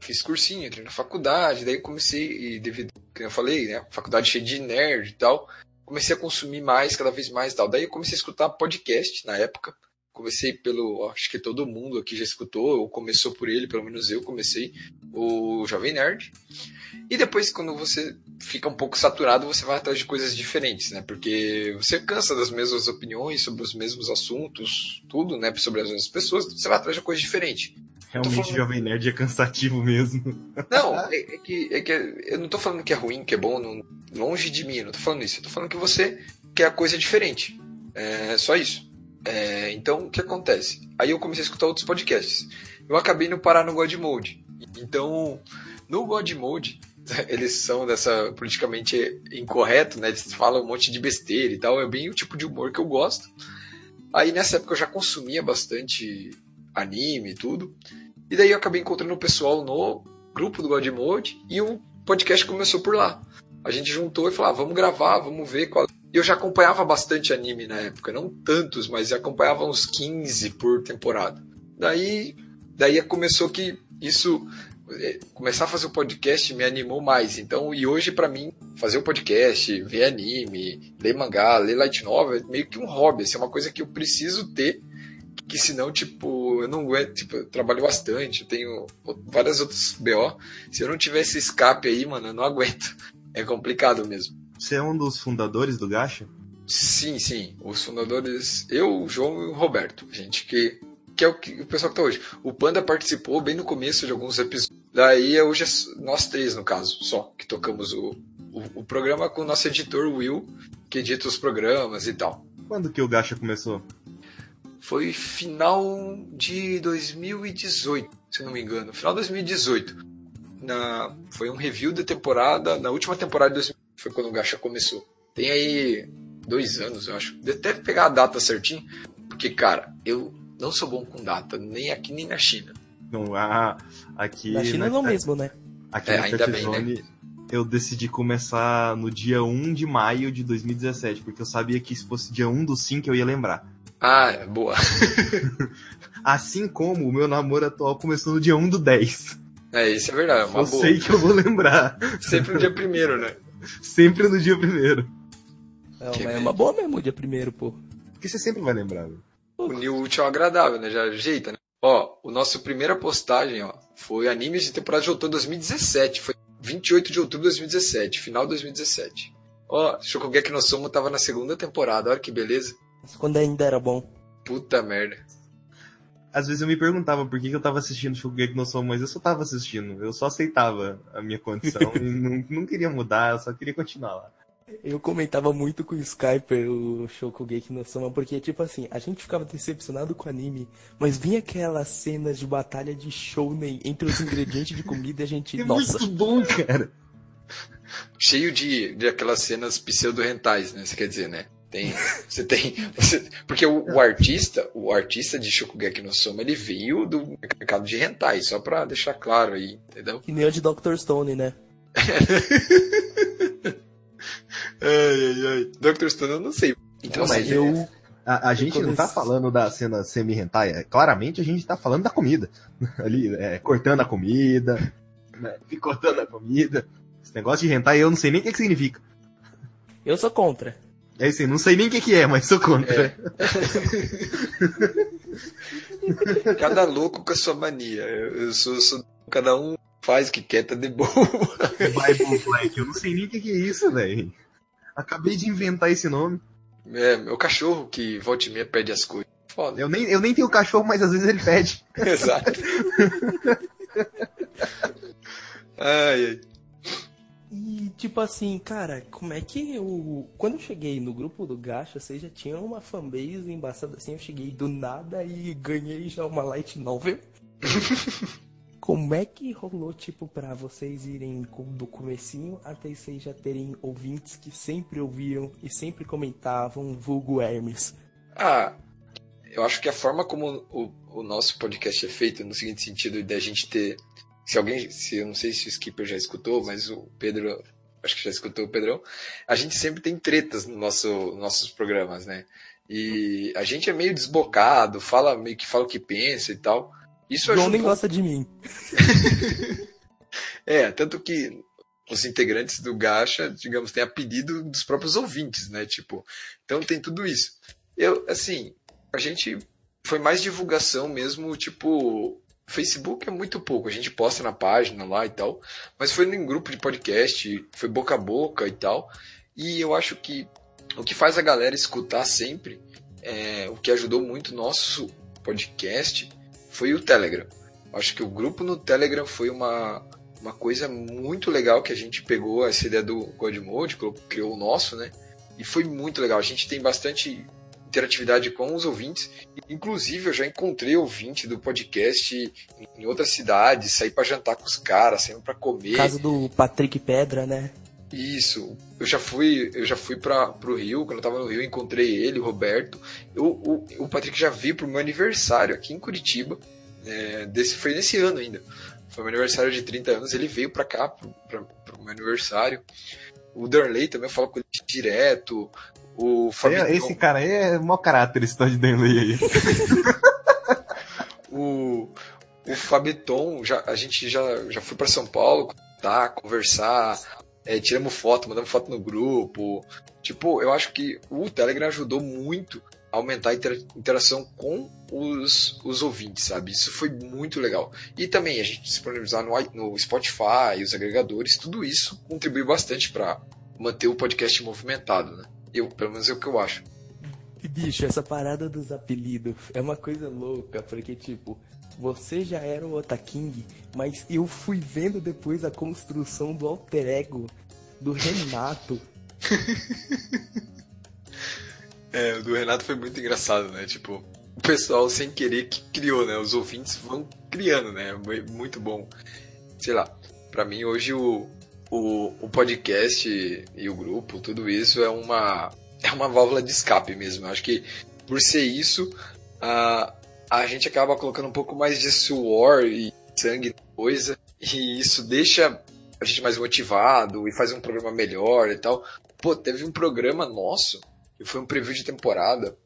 fiz cursinho, entrei na faculdade, daí comecei, e devido, como eu falei, né, faculdade cheia de nerd e tal, comecei a consumir mais, cada vez mais e tal. Daí eu comecei a escutar podcast na época, comecei pelo, acho que todo mundo aqui já escutou, ou começou por ele, pelo menos eu comecei, o Jovem Nerd. E depois, quando você fica um pouco saturado, você vai atrás de coisas diferentes, né? Porque você cansa das mesmas opiniões sobre os mesmos assuntos, tudo, né? Sobre as mesmas pessoas, você vai atrás de coisa diferente. Realmente, falando... Jovem Nerd é cansativo mesmo. Não, é, é, que, é que eu não tô falando que é ruim, que é bom, não, longe de mim, eu não tô falando isso. Eu tô falando que você quer a coisa diferente. É só isso. É, então, o que acontece? Aí eu comecei a escutar outros podcasts. Eu acabei no parar no God Mode. Então, no God Mode, eles são dessa politicamente incorreto, né? Eles falam um monte de besteira e tal. É bem o tipo de humor que eu gosto. Aí nessa época eu já consumia bastante anime e tudo. E daí eu acabei encontrando o pessoal no grupo do God Mode e o podcast começou por lá. A gente juntou e falou: ah, vamos gravar, vamos ver qual eu já acompanhava bastante anime na época, não tantos, mas acompanhava uns 15 por temporada. Daí, daí começou que isso é, começar a fazer o podcast me animou mais. Então, e hoje para mim fazer o podcast, ver anime, ler mangá, ler light novel é meio que um hobby, assim, é uma coisa que eu preciso ter, que senão tipo, eu não aguento, tipo, eu trabalho bastante, eu tenho várias outras BO. Se eu não tiver esse escape aí, mano, eu não aguento. É complicado mesmo. Você é um dos fundadores do Gacha? Sim, sim. Os fundadores, eu, o João e o Roberto. Gente que, que é o, que, o pessoal que tá hoje. O Panda participou bem no começo de alguns episódios. Daí hoje é nós três, no caso, só, que tocamos o, o, o programa com o nosso editor Will, que edita os programas e tal. Quando que o Gacha começou? Foi final de 2018, se não me engano. Final de 2018. Na, foi um review da temporada, na última temporada de 2018 foi quando o Gacha começou. Tem aí dois anos, eu acho. Deve pegar a data certinho, porque, cara, eu não sou bom com data, nem aqui nem na China. Não, ah, aqui. Na China na, não mesmo, né? Aqui é, na ainda bem, né? eu decidi começar no dia 1 de maio de 2017, porque eu sabia que se fosse dia 1 do 5 eu ia lembrar. Ah, é, boa. assim como o meu namoro atual começou no dia 1 do 10. É, isso é verdade, é uma eu boa. sei que eu vou lembrar. Sempre no dia primeiro, né? Sempre no dia primeiro. É, é uma boa mesmo o dia primeiro, pô. Porque você sempre vai lembrar, velho. O New útil é agradável, né? Já ajeita, né? Ó, o nosso primeira postagem, ó, foi animes de temporada de outono de 2017. Foi 28 de outubro de 2017, final de 2017. Ó, Shokugeki no Somo tava na segunda temporada, olha que beleza. Quando ainda era bom. Puta merda. Às vezes eu me perguntava por que, que eu tava assistindo Shokugeki no Somo, mas eu só tava assistindo. Eu só aceitava a minha condição e não, não queria mudar, eu só queria continuar lá. Eu comentava muito com o Skyper o Shokugeki no Soma, porque, tipo assim, a gente ficava decepcionado com o anime, mas vinha aquelas cenas de batalha de shounen entre os ingredientes de comida e a gente, é nossa. muito bom, cara. Cheio de, de aquelas cenas pseudo-rentais, né? Você quer dizer, né? Tem, você tem, você, porque o, o, artista, o artista de Shokugeki no Soma, ele veio do mercado de hentai, só pra deixar claro aí, entendeu? Que nem o de Dr. Stone, né? ai, ai, ai. Dr. Stone eu não sei. Então, mas eu... A, a gente não tá falando da cena semi-hentai, é, claramente a gente tá falando da comida. Ali, é, cortando a comida, né, picotando a comida. Esse negócio de hentai eu não sei nem o que, que significa. Eu sou contra. É assim, não sei nem o que, que é, mas sou contra. É. cada louco com a sua mania. Eu sou, sou, cada um faz o que quer, tá de boa. Bible Black, eu não sei nem o que, que é isso, velho. Acabei de inventar esse nome. É, meu cachorro que volta e meia pede as coisas. Foda. Eu nem, eu nem tenho cachorro, mas às vezes ele pede. Exato. ai, ai. E tipo assim, cara, como é que eu. Quando eu cheguei no grupo do Gacha, você já tinha uma fanbase embaçada assim, eu cheguei do nada e ganhei já uma light novel. como é que rolou, tipo, pra vocês irem do comecinho até vocês já terem ouvintes que sempre ouviram e sempre comentavam vulgo Hermes? Ah, eu acho que a forma como o, o nosso podcast é feito, no seguinte sentido, de a gente ter se alguém, se eu não sei se o Skipper já escutou, mas o Pedro, acho que já escutou o Pedrão, a gente sempre tem tretas no nosso nossos programas, né? E a gente é meio desbocado, fala meio que fala o que pensa e tal. Isso João nem gosta de mim. é, tanto que os integrantes do Gacha, digamos, têm apelido dos próprios ouvintes, né? Tipo, então tem tudo isso. Eu, assim, a gente foi mais divulgação mesmo, tipo, Facebook é muito pouco, a gente posta na página lá e tal, mas foi em grupo de podcast, foi boca a boca e tal. E eu acho que o que faz a galera escutar sempre, é, o que ajudou muito nosso podcast, foi o Telegram. Acho que o grupo no Telegram foi uma, uma coisa muito legal que a gente pegou essa ideia do Godmode, criou o nosso, né? E foi muito legal. A gente tem bastante interatividade com os ouvintes. Inclusive, eu já encontrei ouvinte do podcast em outras cidades, saí para jantar com os caras, saímos para comer. Caso do Patrick Pedra, né? Isso. Eu já fui, eu já fui para pro Rio, quando eu tava no Rio, encontrei ele, o Roberto. Eu, o, o Patrick já veio pro meu aniversário aqui em Curitiba. É, desse, foi nesse ano ainda. Foi meu aniversário de 30 anos, ele veio para cá, pro, pra, pro meu aniversário. O Darley também eu falo com ele direto. O Fabiton... Esse cara aí é mau caráter, esse tal de Danley aí. o, o Fabiton, já, a gente já, já foi para São Paulo, tá, conversar, é, tiramos foto, mandamos foto no grupo. Tipo, eu acho que o Telegram ajudou muito aumentar a interação com os, os ouvintes, sabe? Isso foi muito legal. E também a gente disponibilizar no, no Spotify, os agregadores, tudo isso contribuiu bastante para manter o podcast movimentado, né? Eu, pelo menos é o que eu acho. Bicho, essa parada dos apelidos é uma coisa louca, porque tipo, você já era o Otaking, mas eu fui vendo depois a construção do alter ego do Renato. é, o do Renato foi muito engraçado, né? Tipo, o pessoal sem querer que criou, né? Os ouvintes vão criando, né? Muito bom. Sei lá, para mim hoje o, o, o podcast e o grupo, tudo isso é uma, é uma válvula de escape mesmo. Eu acho que por ser isso, a, a gente acaba colocando um pouco mais de suor e sangue coisa, e isso deixa a gente mais motivado e faz um programa melhor e tal. Pô, teve um programa nosso, que foi um preview de temporada,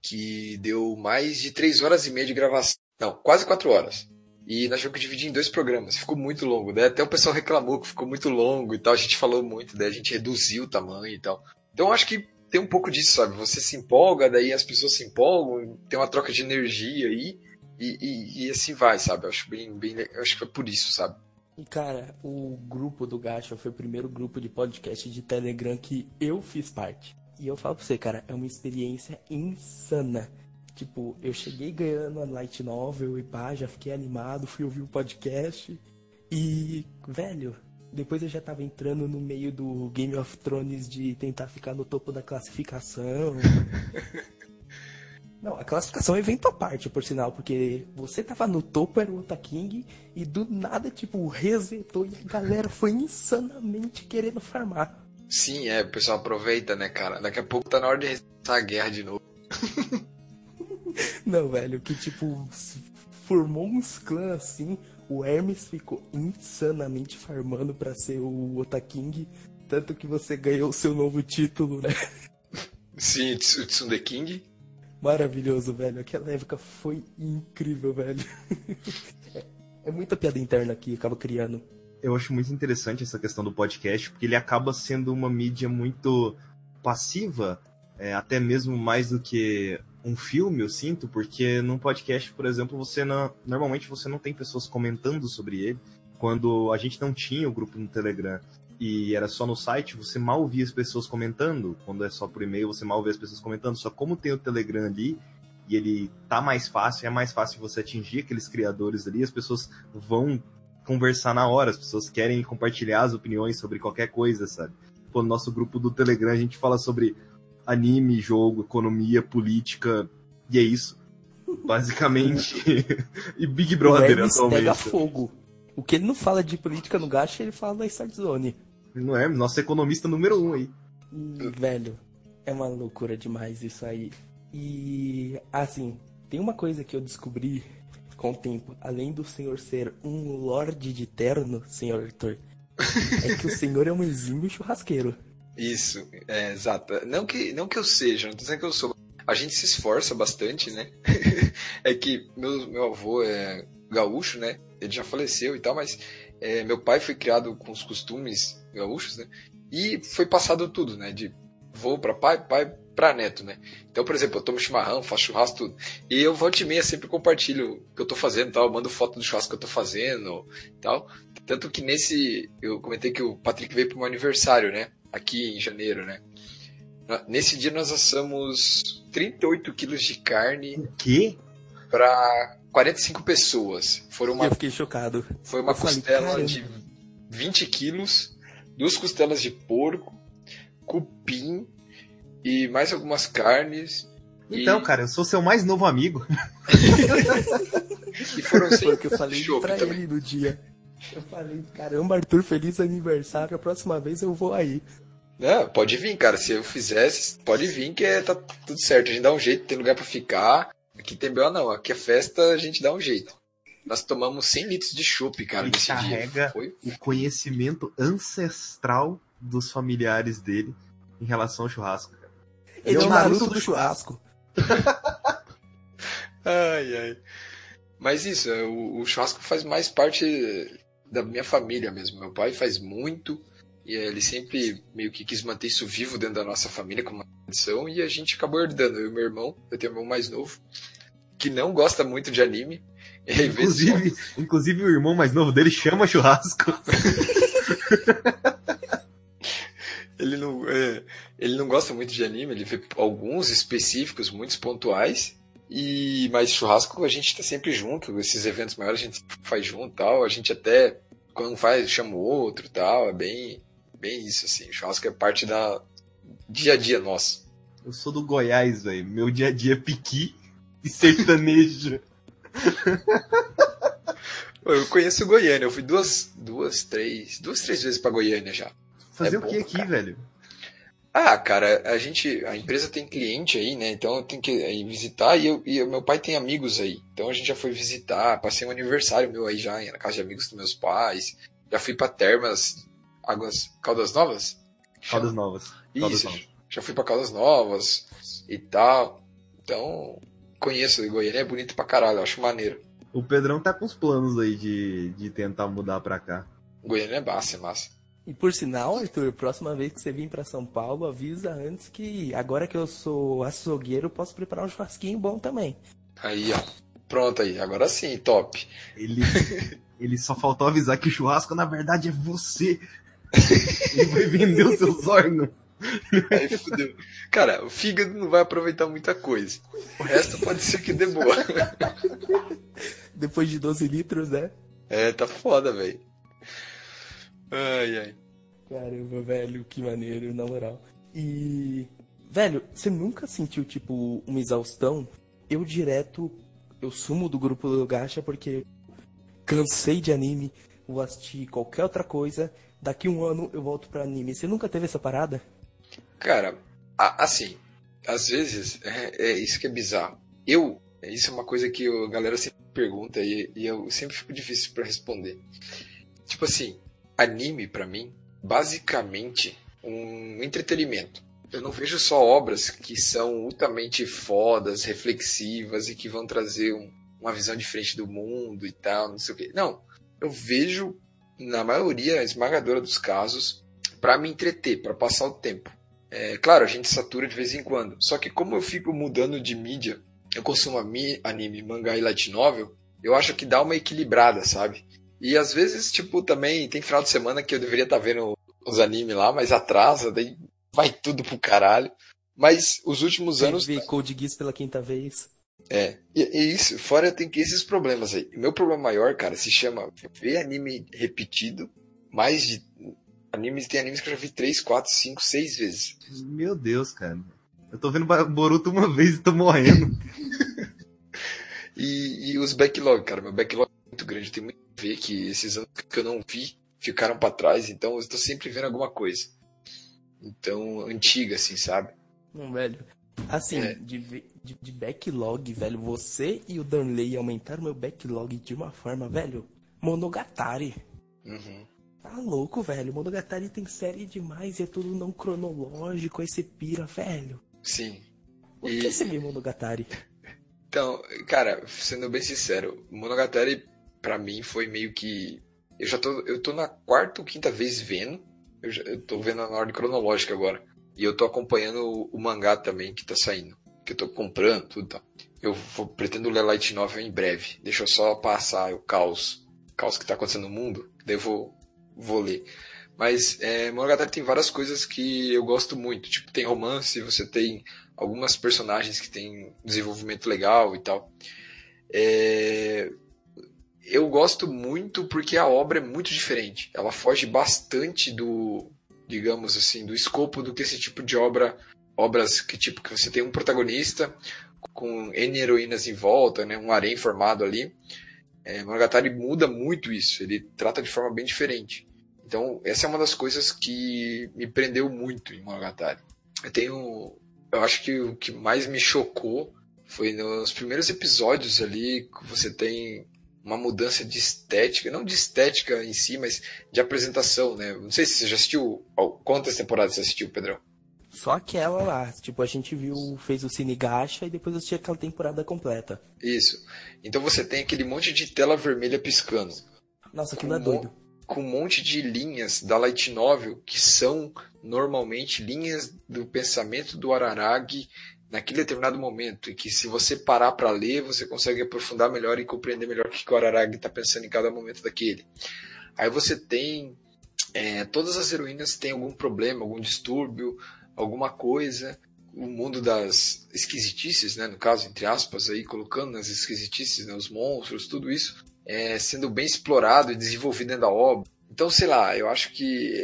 que deu mais de três horas e meia de gravação. Não, quase quatro horas. E nós tivemos que dividir em dois programas. Ficou muito longo. Né? Até o pessoal reclamou que ficou muito longo e tal. A gente falou muito, daí a gente reduziu o tamanho e tal. Então acho que tem um pouco disso, sabe? Você se empolga, daí as pessoas se empolgam, tem uma troca de energia aí. E, e, e assim vai, sabe? Eu acho bem, bem. Acho que foi por isso, sabe? E cara, o grupo do Gacha foi o primeiro grupo de podcast de Telegram que eu fiz parte. E eu falo pra você, cara, é uma experiência insana. Tipo, eu cheguei ganhando a light novel e pá, já fiquei animado, fui ouvir o podcast. E, velho, depois eu já tava entrando no meio do Game of Thrones de tentar ficar no topo da classificação. Não, a classificação é evento à parte, por sinal, porque você tava no topo, era o Ota King, e do nada, tipo, resetou e a galera foi insanamente querendo farmar. Sim, é, o pessoal aproveita, né, cara? Daqui a pouco tá na hora de a guerra de novo. Não, velho, que tipo, formou uns clãs assim, o Hermes ficou insanamente farmando pra ser o Otaking, tanto que você ganhou o seu novo título, né? Sim, o Tsunde King. Maravilhoso, velho. Aquela época foi incrível, velho. é muita piada interna aqui, acaba criando. Eu acho muito interessante essa questão do podcast, porque ele acaba sendo uma mídia muito passiva, é, até mesmo mais do que um filme, eu sinto, porque num podcast, por exemplo, você não, normalmente você não tem pessoas comentando sobre ele. Quando a gente não tinha o grupo no Telegram e era só no site, você mal via as pessoas comentando. Quando é só por e-mail, você mal vê as pessoas comentando. Só como tem o Telegram ali e ele tá mais fácil, é mais fácil você atingir aqueles criadores ali, as pessoas vão conversar na hora, as pessoas querem compartilhar as opiniões sobre qualquer coisa, sabe? Pô, no nosso grupo do Telegram a gente fala sobre anime, jogo, economia, política, e é isso. Basicamente. e Big Brother o atualmente. pega fogo. O que ele não fala de política no gacha, ele fala da Start Zone. Não é? Nosso economista número um aí. Velho, é uma loucura demais isso aí. E, assim, tem uma coisa que eu descobri com o tempo. Além do senhor ser um lorde de terno, senhor Arthur, é que o senhor é um exímio churrasqueiro. Isso, é, exato. Não que, não que eu seja, não tô dizendo que eu sou. A gente se esforça bastante, né? é que meu, meu avô é gaúcho, né? Ele já faleceu e tal, mas é, meu pai foi criado com os costumes gaúchos, né? E foi passado tudo, né? De vô para pai, pai para neto, né? Então, por exemplo, eu tomo chimarrão, faço churrasco, tudo. E eu volta e meia sempre compartilho o que eu tô fazendo tal, mando foto do churrasco que eu tô fazendo tal. Tanto que nesse. Eu comentei que o Patrick veio pro meu aniversário, né? aqui em janeiro, né? Nesse dia nós assamos 38 quilos de carne. O quê? Para 45 pessoas. Foram uma, Eu fiquei chocado. Foi uma Eu falei, costela "Caramba." de 20 quilos, duas costelas de porco, cupim e mais algumas carnes. Então, e, cara, eu sou seu mais novo amigo. e foram Foi sem o que eu falei pra também. ele no dia. Eu falei, caramba, Arthur, feliz aniversário. A próxima vez eu vou aí. Não, pode vir, cara. Se eu fizesse, pode vir que é, tá tudo certo. A gente dá um jeito, tem lugar pra ficar. Aqui tem B.O. não. Aqui é festa, a gente dá um jeito. Nós tomamos 100 litros de chopp, cara, Ele nesse carrega dia. Foi o conhecimento ancestral dos familiares dele em relação ao churrasco. Ele é o Naruto Naruto do churrasco. Ai, ai. Mas isso, é, o, o churrasco faz mais parte da minha família mesmo. Meu pai faz muito e ele sempre meio que quis manter isso vivo dentro da nossa família como uma tradição e a gente acabou herdando. Eu e meu irmão, eu tenho um irmão mais novo, que não gosta muito de anime. E Inclusive, inclusive o irmão mais novo dele chama churrasco. ele não, é, ele não gosta muito de anime, ele vê alguns específicos, muitos pontuais. E mas churrasco a gente tá sempre junto, esses eventos maiores a gente faz junto, tal, a gente até quando faz chama o outro, tal, é bem bem isso assim. Churrasco é parte da dia a dia nosso. Eu sou do Goiás, velho. Meu dia a dia é piqui e sertanejo. Eu conheço Goiânia, eu fui duas, duas, três, duas, três vezes pra Goiânia já. Fazer É o que aqui, cara. velho? Ah, cara, a gente, a empresa tem cliente aí, né? Então eu tenho que ir visitar e, eu, e meu pai tem amigos aí. Então a gente já foi visitar, passei um aniversário meu aí já na casa de amigos dos meus pais. Já fui pra Termas, Águas Caldas Novas? Caldas Novas. Caldas Isso, Novas. já fui pra Caldas Novas e tal. Então, conheço Goiânia, é bonito pra caralho, eu acho maneiro. O Pedrão tá com os planos aí de, de tentar mudar pra cá. Goiânia é massa, é massa. E por sinal, Arthur, próxima vez que você vir pra São Paulo, avisa antes que agora que eu sou açougueiro, eu posso preparar um churrasquinho bom também. Aí, ó. Pronto aí, agora sim, top. Ele, ele só faltou avisar que o churrasco, na verdade, é você. Ele vai vender os seus órgãos. Aí fudeu. Cara, o fígado não vai aproveitar muita coisa. O resto pode ser que dê boa. Depois de 12 litros, né? É, tá foda, velho. Ai, ai. Caramba, velho, que maneiro, na moral. E. Velho, você nunca sentiu, tipo, uma exaustão? Eu direto. Eu sumo do grupo do Gacha porque cansei de anime, vou assistir qualquer outra coisa, daqui um ano eu volto pra anime. Você nunca teve essa parada? Cara, assim, às vezes, é, é isso que é bizarro. Eu, isso é uma coisa que a galera sempre pergunta e, e eu sempre fico difícil pra responder. Tipo assim, anime pra mim, basicamente um entretenimento. Eu não vejo só obras que são ultramente fodas, reflexivas e que vão trazer um- uma visão diferente do mundo e tal, não sei o quê. Não, eu vejo, na maioria esmagadora dos casos, pra me entreter, pra passar o tempo. É, claro, a gente satura de vez em quando. Só que como eu fico mudando de mídia, eu consumo anime, mangá e light novel, eu acho que dá uma equilibrada, sabe? E às vezes, tipo, também tem final de semana que eu deveria estar vendo os animes lá, mas atrasa, daí vai tudo pro caralho. Mas os últimos anos. Ver Code Geass pela quinta vez. É, e, e isso, fora tem que esses problemas aí. Meu problema maior, cara, se chama ver anime repetido, mais de. Animes, tem animes que eu já vi 3, 4, 5, 6 vezes. Meu Deus, cara. Eu tô vendo Boruto uma vez e tô morrendo. E, e os backlog, cara, meu backlog é muito grande. Tem muito ver que esses anos que eu não vi ficaram pra trás, então eu estou sempre vendo alguma coisa. Então, antiga, assim, sabe? Não, velho. Assim, É. de, de, de backlog, velho, você e o Danley aumentaram meu backlog de uma forma, velho. Monogatari. Uhum. Tá louco, velho. Monogatari tem série demais e é tudo não cronológico. Aí você pira, velho. Sim. Por E- que você vê Monogatari? Então, cara, sendo bem sincero, Monogatari pra mim foi meio que eu já tô eu tô na quarta ou quinta vez vendo. Eu, já, eu tô vendo na ordem cronológica agora. E eu tô acompanhando o, o mangá também que tá saindo, que eu tô comprando tudo, tá. Eu vou, pretendo ler Light Novel em breve. Deixa eu só passar o caos, caos que tá acontecendo no mundo, daí eu vou vou ler. Mas é, Monogatari tem várias coisas que eu gosto muito. Tipo, tem romance, você tem algumas personagens que têm desenvolvimento legal e tal. É, Eu gosto muito porque a obra é muito diferente. Ela foge bastante do, digamos assim, do escopo do que esse tipo de obra, obras que tipo que você tem um protagonista com N heroínas em volta, né, um harém formado ali. É, Monogatari muda muito isso. Ele trata de forma bem diferente. Então, essa é uma das coisas que me prendeu muito em Monogatari. Eu tenho. Eu acho que o que mais me chocou foi nos primeiros episódios ali que você tem uma mudança de estética, não de estética em si, mas de apresentação, né? Não sei se você já assistiu. Quantas temporadas você assistiu, Pedrão? Só aquela lá. Tipo, a gente viu, fez o Cine Gacha e depois eu assisti aquela temporada completa. Isso. Então você tem aquele monte de tela vermelha piscando. Nossa, aquilo é doido. com um monte de linhas da Light Novel que são normalmente linhas do pensamento do Araragi naquele determinado momento e que se você parar para ler você consegue aprofundar melhor e compreender melhor o que o Araragi está pensando em cada momento daquele. Aí você tem é, todas as heroínas têm algum problema, algum distúrbio, alguma coisa. O mundo das esquisitices, né, no caso entre aspas aí colocando nas esquisitices, né, os monstros, tudo isso é, sendo bem explorado e desenvolvido dentro da obra. Então, sei lá, eu acho que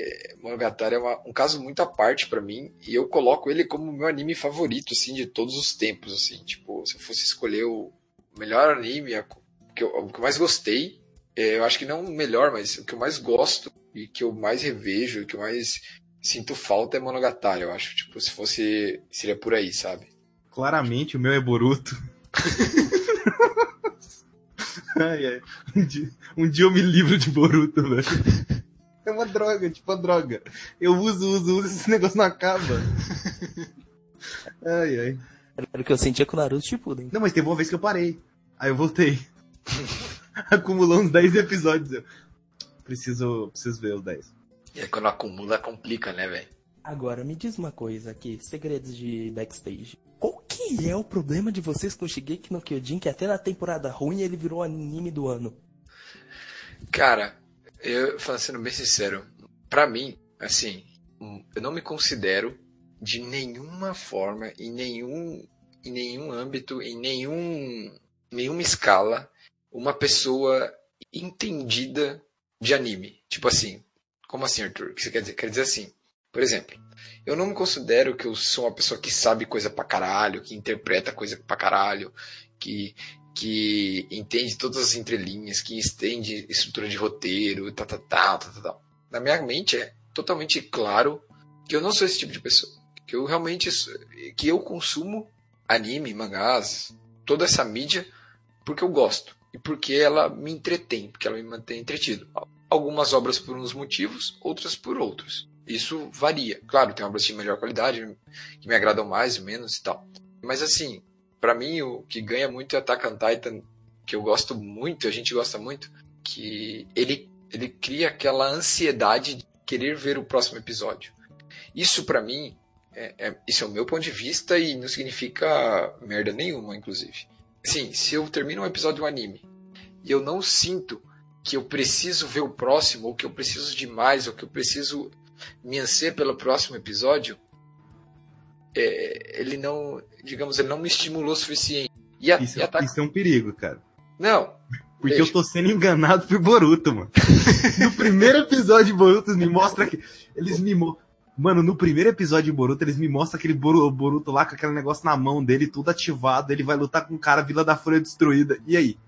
Monogatari é uma- um caso muito à parte pra mim e eu coloco ele como meu anime favorito, assim, de todos os tempos, assim. Tipo, se eu fosse escolher o melhor anime, a- o que eu, o que eu mais gostei, é, eu acho que não o melhor, mas o que eu mais gosto e que eu mais revejo, que eu mais sinto falta é Monogatari, eu acho. Tipo, se fosse, seria por aí, sabe? Claramente o meu é Boruto. ai, ai. Um dia, um dia eu me livro de Boruto, velho. É uma droga, tipo uma droga. Eu uso, uso, uso, esse negócio não acaba. Ai, ai. Era o que eu sentia com o Naruto Shippuden. Não, mas teve uma vez que eu parei. Aí eu voltei. Acumulou uns 10 episódios. Eu preciso, preciso ver os 10. E aí quando acumula, complica, né, velho? Agora, me diz uma coisa aqui, segredos de backstage. É o problema de vocês com Shigeki no Kyojin, que até na temporada ruim ele virou anime do ano? Cara, eu falando sendo bem sincero, pra mim, assim, eu não me considero de nenhuma forma, em nenhum, em nenhum âmbito, em nenhum, nenhuma escala, uma pessoa entendida de anime. Tipo assim, como assim, Arthur? O que você quer dizer? Quer dizer assim, por exemplo, eu não me considero que eu sou uma pessoa que sabe coisa pra caralho, que interpreta coisa pra caralho, que que entende todas as entrelinhas, que entende estrutura de roteiro, tal, tal, tal, tal, tal, tal. na minha mente é totalmente claro que eu não sou esse tipo de pessoa. Que eu realmente que eu consumo anime, mangás, toda essa mídia porque eu gosto e porque ela me entretém, porque ela me mantém entretido. Algumas obras por uns motivos, outras por outros. Isso varia. Claro, tem obras de melhor qualidade que me agradam mais e menos e tal. Mas assim, para mim o que ganha muito é Attack on Titan, que eu gosto muito, a gente gosta muito, que ele ele cria aquela ansiedade de querer ver o próximo episódio. Isso para mim, é, é, isso é o meu ponto de vista e não significa merda nenhuma, inclusive. Sim, se eu termino um episódio de um anime e eu não sinto que eu preciso ver o próximo, ou que eu preciso de mais, ou que eu preciso me ansiar pelo próximo episódio, é, ele não, digamos, ele não me estimulou o suficiente. E a, isso, e a... isso é um perigo, cara. Não. Porque Beijo. eu tô sendo enganado por Boruto, mano. no primeiro episódio de Boruto me mostra que eles me Mano, no primeiro episódio de Boruto, eles me mostram aquele Boruto lá com aquele negócio na mão dele, tudo ativado. Ele vai lutar com o cara, Vila da Folha destruída. E aí?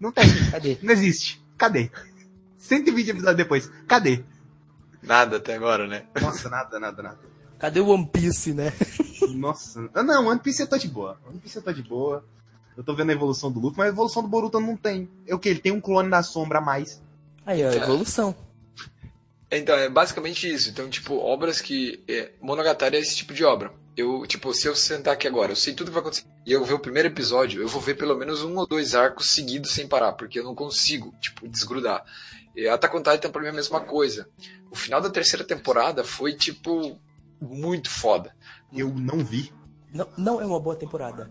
Não tem. Cadê? Não existe. Cadê? 120 episódios depois. Cadê? Nada até agora, né? Nossa, nada, nada, nada. Cadê o One Piece, né? Nossa. Ah, não, One Piece tô de boa. One Piece tô de boa. Eu tô vendo a evolução do Luffy, mas a evolução do Boruto não tem. É o que? Ele tem um clone da sombra a mais. Aí, ó, evolução. Então, é basicamente isso. Então, tipo, obras que. É, Monogatari é esse tipo de obra. Eu, tipo, se eu sentar aqui agora, eu sei tudo que vai acontecer. E eu ver o primeiro episódio, eu vou ver pelo menos um ou dois arcos seguidos sem parar, porque eu não consigo, tipo, desgrudar. E Attack on Titan pra mim é a mesma coisa. O final da terceira temporada foi, tipo, muito foda. Eu não vi. Não, não é uma boa temporada.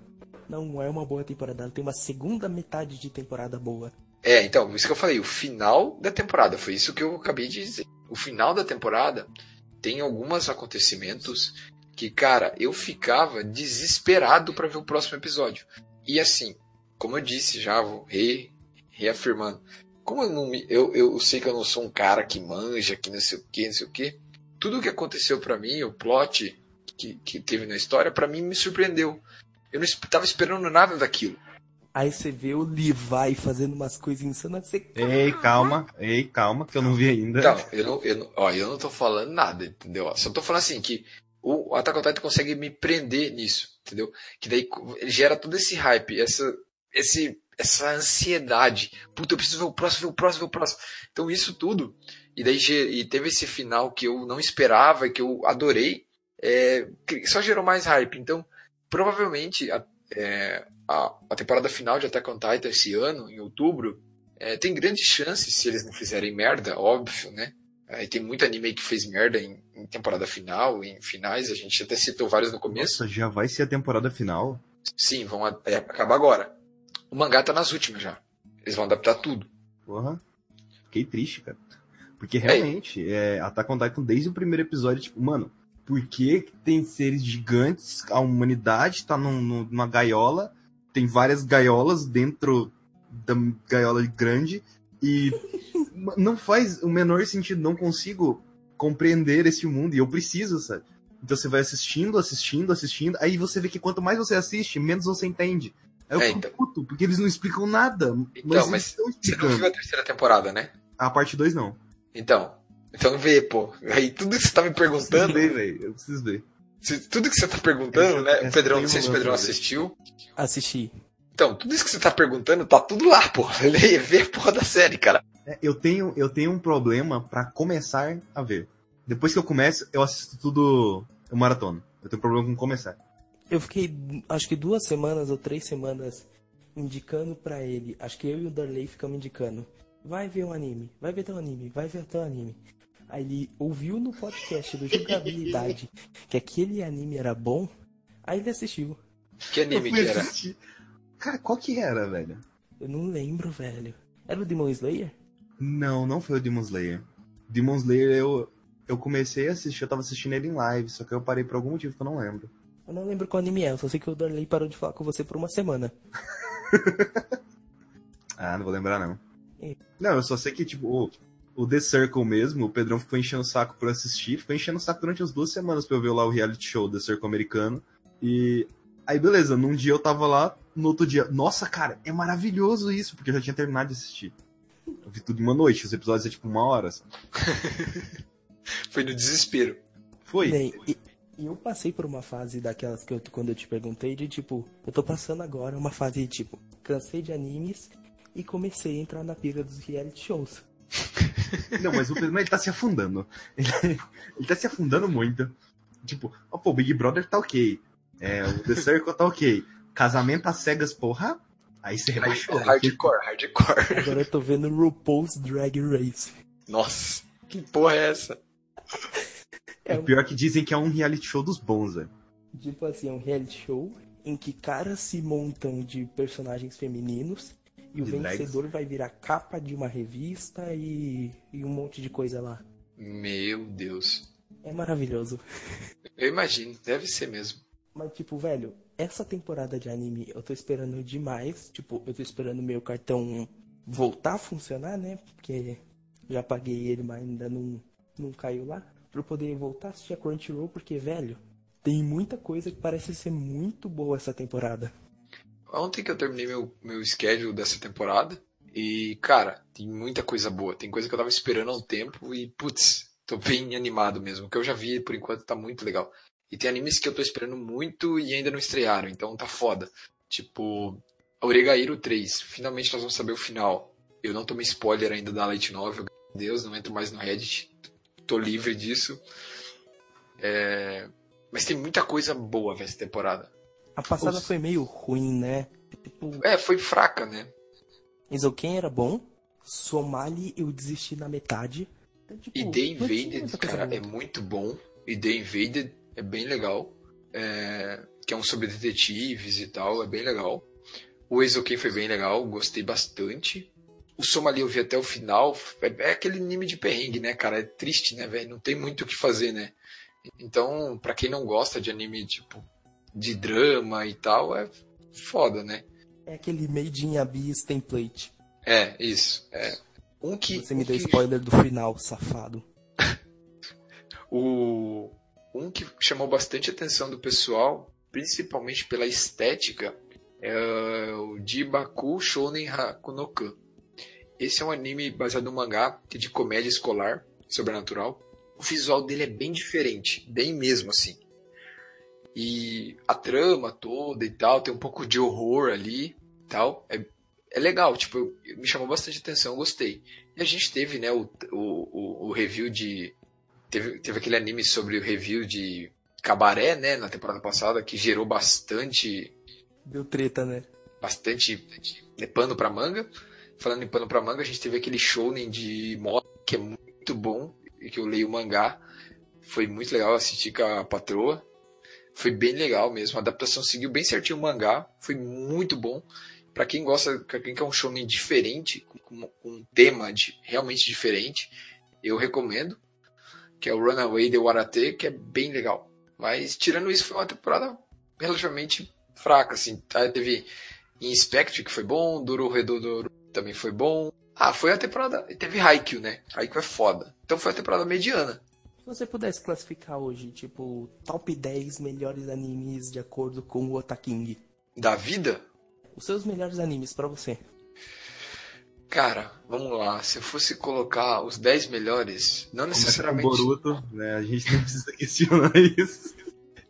Não é uma boa temporada. Ela tem uma segunda metade de temporada boa. É, então, isso que eu falei, o final da temporada, foi isso que eu acabei de dizer. O final da temporada tem alguns acontecimentos que, cara, eu ficava desesperado para ver o próximo episódio. E assim, como eu disse já, vou re, reafirmando, como eu não me, eu, eu sei que eu não sou um cara que manja, que não sei o que, não sei o que, tudo o que aconteceu para mim, o plot que, que teve na história, para mim me surpreendeu. Eu não estava esperando nada daquilo. Aí você vê o Levi fazendo umas coisas insanas. Você... Ei, calma, ei, calma, que eu não vi ainda. Então, eu não, eu não, ó, eu não tô falando nada, entendeu? Só tô falando assim que o Attack on Titan consegue me prender nisso, entendeu? Que daí ele gera todo esse hype, essa, esse, essa ansiedade. Puta, eu preciso ver o próximo, ver o próximo, ver o próximo. Então isso tudo, e daí e teve esse final que eu não esperava, que eu adorei, é, só gerou mais hype. Então, provavelmente, a, é, a, a, temporada final de Attack on Titan esse ano, em outubro, é, tem grandes chances, se eles não fizerem merda, óbvio, né? Aí tem muito anime que fez merda em, em, temporada final, em finais, a gente até citou vários no começo. Nossa, já vai ser a temporada final? Sim, vão é, acabar agora. O mangá tá nas últimas já. Eles vão adaptar tudo. Porra. Fiquei triste, cara. Porque realmente, é, Attack on Titan desde o primeiro episódio, tipo, mano, por que tem seres gigantes, a humanidade tá num, numa gaiola, tem várias gaiolas dentro da gaiola grande, e não faz o menor sentido, não consigo compreender esse mundo, e eu preciso, sabe? Então você vai assistindo, assistindo, assistindo, aí você vê que quanto mais você assiste, menos você entende. Eu é, fico então... puto, porque eles não explicam nada. Então, mas, você não viu a terceira temporada, né? A parte 2 não. Então, então vê, pô. Aí tudo que você tá me perguntando. Eu preciso ver, velho. Eu preciso ver. Tudo que você tá perguntando, essa, né? Essa Pedrão, não sei se o Pedrão assistiu. Assisti. Então, tudo isso que você tá perguntando, tá tudo lá, pô. Ele vê a porra da série, cara. É, eu tenho, eu tenho um problema para começar a ver. Depois que eu começo, eu assisto tudo o maratona. Eu tenho problema com começar. Eu fiquei, acho que duas semanas ou três semanas indicando para ele. Acho que eu e o Darley ficamos indicando. Vai ver um anime, vai ver teu anime, vai ver teu anime. Aí ele ouviu no podcast do Jogabilidade que aquele anime era bom, aí ele assistiu. Que anime que era? Assistir. Cara, qual que era, velho? Eu não lembro, velho. Era o Demon Slayer? Não, não foi o Demon Slayer. Demon Slayer eu, eu comecei a assistir, eu tava assistindo ele em live, só que eu parei por algum motivo que eu não lembro. Eu não lembro qual anime é, eu só sei que o Darley parou de falar com você por uma semana. ah, não vou lembrar não. É. Não, eu só sei que, tipo, o, o The Circle mesmo, o Pedrão ficou enchendo o saco por assistir, ficou enchendo o saco durante as duas semanas pra eu ver lá o reality show The Circle americano. E aí, beleza, num dia eu tava lá, no outro dia, nossa, cara, é maravilhoso isso, porque eu já tinha terminado de assistir. Eu vi tudo em uma noite, os episódios é tipo uma hora. Sabe? Foi no desespero. Foi. Bem, e, e eu passei por uma fase daquelas que eu, quando eu te perguntei, de tipo, eu tô passando agora uma fase de tipo, cansei de animes e comecei a entrar na pira dos reality shows. Não, mas o Pedro ele tá se afundando. Ele, ele tá se afundando muito. Tipo, ó, pô, o Big Brother tá ok. É, o The Circle tá ok. Casamento às cegas, porra. Aí você rebaixou. Hardcore, hardcore. Agora eu tô vendo RuPaul's Drag Race. Nossa, que porra é essa? É O pior que dizem que é um reality show dos bons, velho. tipo assim, é um reality show em que caras se montam de personagens femininos e o De drags. vencedor vai virar capa de uma revista e, e um monte de coisa lá. Meu Deus. É maravilhoso. Eu imagino, deve ser mesmo. Mas, tipo, velho, essa temporada de anime eu tô esperando demais. Tipo, eu tô esperando meu cartão voltar a funcionar, né? Porque já paguei ele, mas ainda não, não caiu lá. Pra eu poder voltar a assistir a Crunchyroll, porque, velho, tem muita coisa que parece ser muito boa essa temporada. Ontem que eu terminei meu, meu schedule dessa temporada. E, cara, tem muita coisa boa. Tem coisa que eu tava esperando há um tempo e, putz, tô bem animado mesmo. O que eu já vi por enquanto tá muito legal. E tem animes que eu tô esperando muito e ainda não estrearam, então tá foda. Tipo, Oregairo 3. Finalmente nós vamos saber o final. Eu não tomei spoiler ainda da Light Novel, Deus, não entro mais no Reddit. Tô livre disso. É, Mas tem muita coisa boa essa temporada. A passada Os- foi meio ruim, né? Tipo, É, foi fraca, né? Isoken era bom, Somali eu desisti na metade. Então, tipo, E The Invaded, cara, boa. é muito bom. E The Invaded é bem legal. É, Que é um sobre detetives e tal, é bem legal. O Eizouken foi bem legal, gostei bastante. O Somali eu vi até o final. É, é aquele anime de perrengue, né, cara? É triste, né, velho? Não tem muito o que fazer, né? Então, pra quem não gosta de anime, tipo, de drama e tal, é foda, né? É aquele Made in Abyss template. É, isso. É. Um que. Você me um deu que- spoiler do final, safado. O um que chamou bastante atenção do pessoal, principalmente pela estética, é o Jibaku Shounen Hakunokan. Esse é um anime baseado no mangá é de comédia escolar, sobrenatural. O visual dele é bem diferente, bem mesmo assim. E a trama toda e tal, tem um pouco de horror ali e tal. É, é legal, tipo, eu- me chamou bastante atenção, eu gostei. E a gente teve, né, o, o, o- o review de Teve, teve aquele anime sobre o review de Cabaré, né, na temporada passada, que gerou bastante, Deu treta, né? bastante né, pano pra manga. Falando em pano pra manga, a gente teve aquele shounen de moda, que é muito bom, e que eu leio o mangá. Foi muito legal assistir com a patroa. Foi bem legal mesmo. A adaptação seguiu bem certinho o mangá. Foi muito bom. Pra quem gosta, pra quem quer um shounen diferente, com, com um tema de, realmente diferente, eu recomendo que é o Runaway de Warate, que é bem legal. Mas tirando isso, foi uma temporada relativamente fraca, assim. Aí teve Inspect, que foi bom, Duro Redouro também foi bom. Ah, foi a temporada. e Teve Haikyuu, né? Haikyuu é foda. Então foi a temporada mediana. Se você pudesse classificar hoje, tipo, top 10 melhores animes de acordo com o Otaking. Da vida? Os seus melhores animes pra você. Cara, vamos lá. Se eu fosse colocar os 10 melhores, não Começa com necessariamente. Boruto, né? A gente não precisa questionar isso.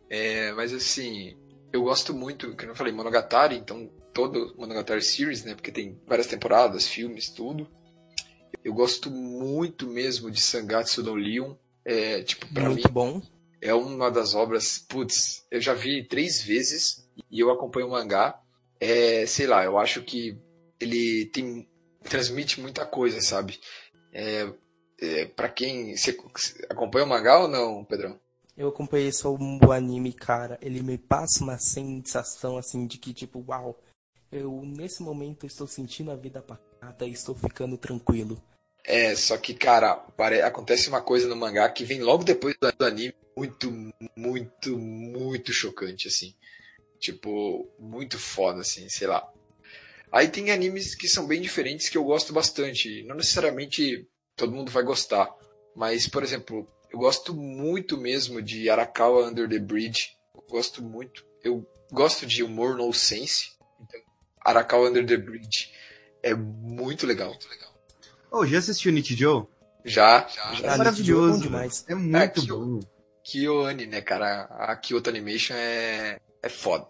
É, mas assim, eu gosto muito, que eu não falei, Monogatari, então todo Monogatari Series, né? Porque tem várias temporadas, filmes, tudo. Eu gosto muito mesmo de Sangatsu no Leon. É, tipo, pra Muito mim, bom. é uma das obras, putz, eu já vi três vezes e eu acompanho o mangá. É, sei lá, eu acho que ele tem transmite muita coisa, sabe? É, é, para quem você acompanha o mangá ou não, Pedrão? Eu acompanhei só o anime, cara. Ele me passa uma sensação assim de que, tipo, uau, eu nesse momento estou sentindo a vida pacata e estou ficando tranquilo. É, só que, cara, acontece uma coisa no mangá que vem logo depois do do anime muito, muito, muito chocante, assim. Tipo, muito foda, assim, sei lá. Aí tem animes que são bem diferentes que eu gosto bastante. Não necessariamente todo mundo vai gostar. Mas, por exemplo, eu gosto muito mesmo de Arakawa Under the Bridge. Eu gosto muito. Eu gosto de humor no sense. Arakawa Under the Bridge é muito legal. Muito legal. Ô, já assistiu Nichijou? Já, Ah, já. É é maravilhoso. bom demais. É muito É, que bom. KyoAni, né, cara? A Kyoto Animation é, é foda.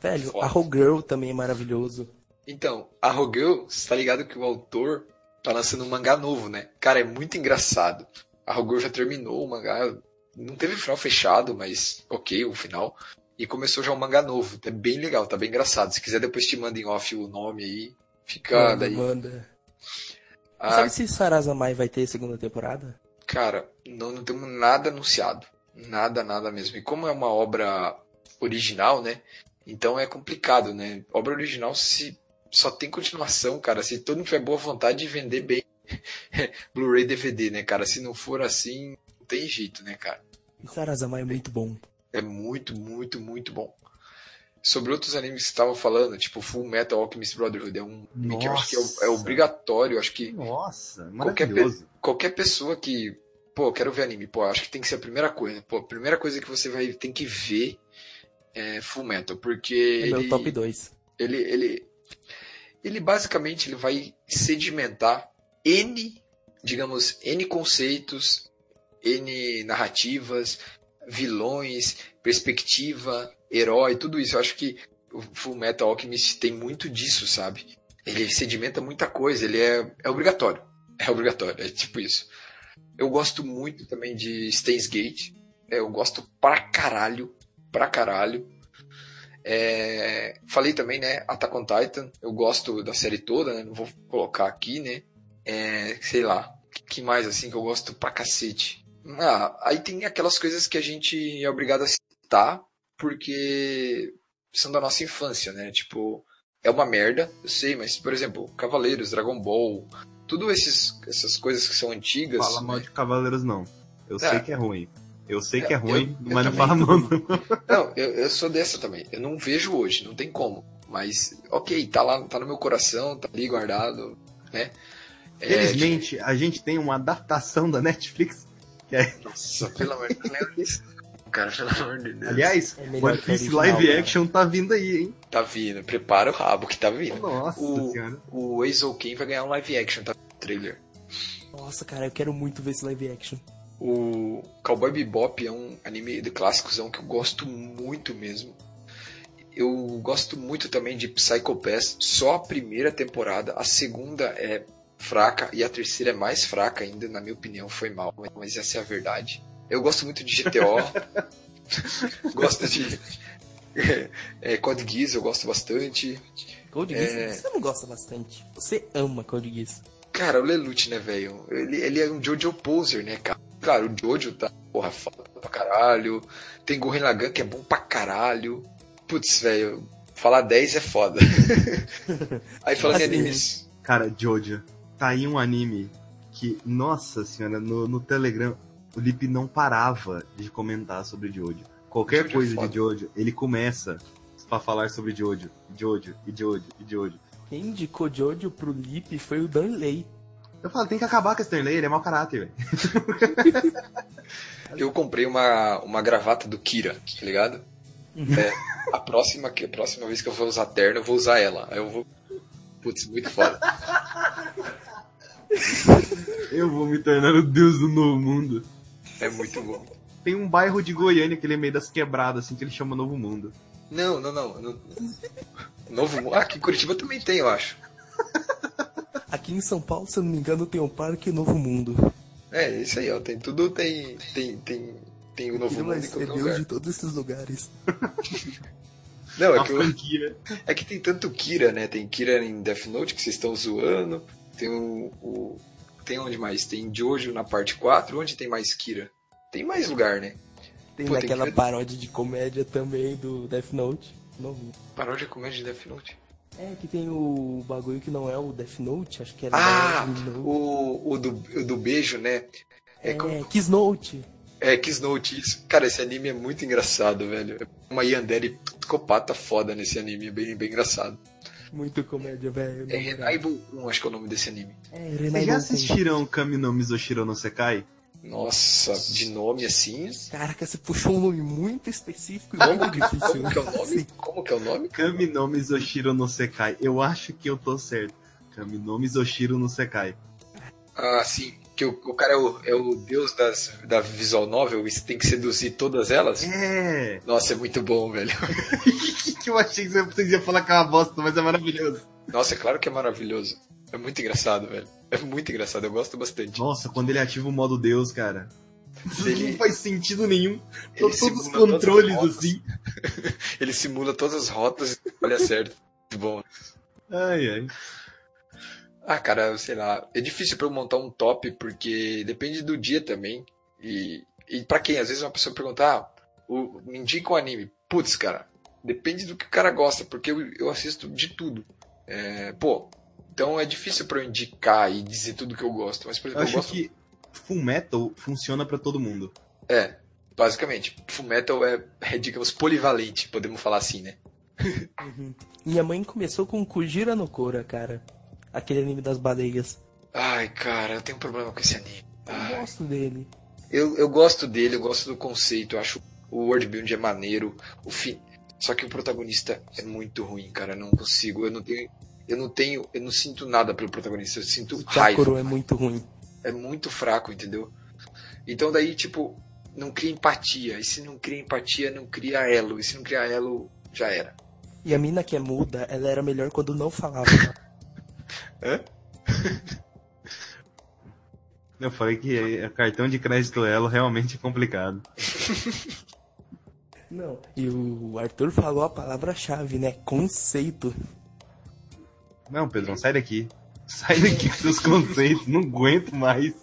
Velho, Foda. a Whole Girl também é maravilhoso. Então, a Rogel, você tá ligado que o autor tá lançando um mangá novo, né? Cara, é muito engraçado. A Rogel já terminou o mangá, não teve final fechado, mas ok, o final. E começou já um mangá novo. É bem legal, tá bem engraçado. Se quiser, depois te manda em off o nome aí. Fica Manda, daí. manda. Ah, Sabe se Sarazamai vai ter segunda temporada? Cara, não, não temos nada anunciado. Nada, nada mesmo. E como é uma obra original, né? Então é complicado, né? Obra original se só tem continuação, cara. Se todo mundo tiver boa vontade de vender bem Blu-ray DVD, né, cara? Se não for assim, não tem jeito, né, cara? Sarazamai é muito bom. É muito, muito, muito bom. Sobre outros animes que você estava falando, tipo Full Metal Alchemist Brotherhood, é um anime que eu acho que é, Nossa. é obrigatório. Acho que Nossa, Qualquer maravilhoso. qualquer pessoa que, pô, quero ver anime, pô, acho que tem que ser a primeira coisa. Pô, a primeira coisa que você vai tem que ver é Full Metal, porque É meu ele, top 2. ele, ele, ele basicamente ele vai sedimentar N, digamos, N conceitos, N narrativas, vilões, perspectiva, herói, tudo isso. Eu acho que o Full Metal Alchemist tem muito disso, sabe? Ele sedimenta muita coisa, ele é, é obrigatório. É obrigatório, é tipo isso. Eu gosto muito também de Steins Gate. É, eu gosto pra caralho, pra caralho. É, falei também, né, Attack on Titan. Eu gosto da série toda, né? Não vou colocar aqui, né? É, sei lá. Que mais assim que eu gosto pra cacete? Ah, aí tem aquelas coisas que a gente é obrigado a citar porque são da nossa infância, né? Tipo, é uma merda, eu sei, mas por exemplo, Cavaleiros, Dragon Ball, tudo esses essas coisas que são antigas, Fala mal né? de Cavaleiros, não. Eu É. sei que é ruim. Eu sei É, que é eu- ruim, eu mas não também. fala mal, não. Não, eu, eu sou dessa também. Eu não vejo hoje, não tem como. Mas, ok, tá lá, tá no meu coração, tá ali guardado, né? É, Felizmente, a gente tem uma adaptação da Netflix. Que é, Nossa, pelo amor de Deus, não lembro disso. Cara, pelo amor de Deus. aliás, É One Piece live cara. action tá vindo aí, hein? Tá vindo, prepara o rabo que tá vindo. Nossa O- senhora. O Eizouken vai ganhar um live action, tá no trailer. Nossa, cara, eu quero muito ver esse live action. O Cowboy Bebop é um anime de clássicos que eu gosto muito mesmo. Eu gosto muito também de Psycho Pass, só a primeira temporada, a segunda é fraca e a terceira é mais fraca ainda, na minha opinião, foi mal, mas essa é a verdade. Eu gosto muito de GTO, gosto de é, Code Geass, eu gosto bastante. Code É. Geass, você não gosta bastante. Você ama Code Geass. Cara, o Lelouch, né, velho? Ele, ele é um Jojo Poser, né, cara? Claro, o Jojo tá, porra, foda pra caralho. Tem Gurren Lagann que é bom pra caralho. Putz, velho, falar 10 é foda. Aí falando em Assim, animes. Cara, Jojo. Tá aí um anime que, nossa senhora, no, no Telegram, o Lip não parava de comentar sobre Jojo. Qualquer Jojo é coisa foda. de Jojo, ele começa pra falar sobre Jojo. Jojo, e Jojo, e Jojo. Quem indicou Jojo pro Lip foi o Danley. Eu falo, tem que acabar com esse Stanley, ele é mau caráter, velho. Eu comprei uma, uma gravata do Kira, tá ligado? É, a próxima, que- a próxima vez que eu for usar terno, eu vou usar ela. Aí eu vou. Putz, muito foda. Eu vou me tornar o deus do novo mundo. É muito bom. Tem um bairro de Goiânia que ele é meio das quebradas, assim, que ele chama Novo Mundo. Não, não, não. não- Novo Mu- Ah, aqui em Curitiba também tem, eu acho. Aqui em São Paulo, se eu não me engano, tem o Parque Novo Mundo. É, isso aí, ó. Tem tudo, tem. Tem, tem, tem o Novo vai Mundo ser qualquer Deus lugar. de todos esses lugares. Não, é a que, eu- é que tem tanto Kira, né? Tem Kira em Death Note que vocês estão zoando. Tem o, o- Tem onde mais? Tem Jojo na parte 4. Onde tem mais Kira? Tem mais lugar, né? Tem Pô, tem naquela que ver- paródia de comédia também do Death Note. Novo. Paródia comédia de Death Note. É, que tem o bagulho que não é o Death Note, acho que era Ah, Death Note. o, o, do, o do beijo, né? É, É, como- Kiss Note. é Kiss Note, isso. Cara, esse anime é muito engraçado, velho. É uma Yandere psicopata foda nesse anime, é bem, bem engraçado. Muito comédia, velho. É na moral. Renai Kun, acho que é o nome desse anime. É, Vocês já assistiram Kami no Mizoshiro no Sekai? Nossa, de nome assim. Caraca, você puxou um nome muito específico e Como, muito difícil. como que é o nome? Sim. Como que é o nome? Kami no Mizoshiro no Sekai. Eu acho que eu tô certo. Kami no Mizoshiro no Sekai. Ah, sim. Que o, o cara é o, é o deus das, da visual novel e tem que seduzir todas elas? É. Nossa, é muito bom, velho. que eu achei que você ia falar que é uma bosta, mas é maravilhoso. Nossa, é claro que é maravilhoso. É muito engraçado, velho. É muito engraçado, eu gosto bastante. Nossa, quando ele ativa o modo Deus, cara. Ele- Não faz sentido nenhum. Ele Todos os controles assim. Ele simula todas as rotas e olha certo. Muito bom. Ai, ai. Ah, cara, sei lá. É difícil pra eu montar um top porque depende do dia também. E, e para quem? Às vezes uma pessoa pergunta, ah, o, me indica um anime. Putz, cara, depende do que o cara gosta, porque eu, eu assisto de tudo. É, pô, então é difícil pra eu indicar e dizer tudo que eu gosto. Mas, por Eu exemplo, eu, acho gosto. que Full Metal funciona pra todo mundo. É, basicamente. Fullmetal é, é, digamos, polivalente, podemos falar assim, né? Uhum. Minha mãe começou com Kujira no Kora, cara. Aquele anime das baleias. Ai, cara, eu tenho um problema com esse anime. Eu Ai. gosto dele. Eu, eu gosto dele, eu gosto do conceito, eu acho o world building é maneiro, o fim. Só que o protagonista é muito ruim, cara, eu não consigo, eu não tenho, eu não tenho, eu não sinto nada pelo protagonista, eu sinto O raiva. Chakoro é muito ruim. É muito fraco, entendeu? Então daí, tipo, não cria empatia. E se não cria empatia, não cria elo. E se não cria elo, já era. E a mina que é muda, ela era melhor quando não falava. Hã? Eu falei que é, cartão de crédito Elo realmente é complicado. não. E o Arthur falou a palavra-chave, né? Conceito. Não, Pedrão, sai daqui. Sai daqui com seus conceitos, não aguento mais.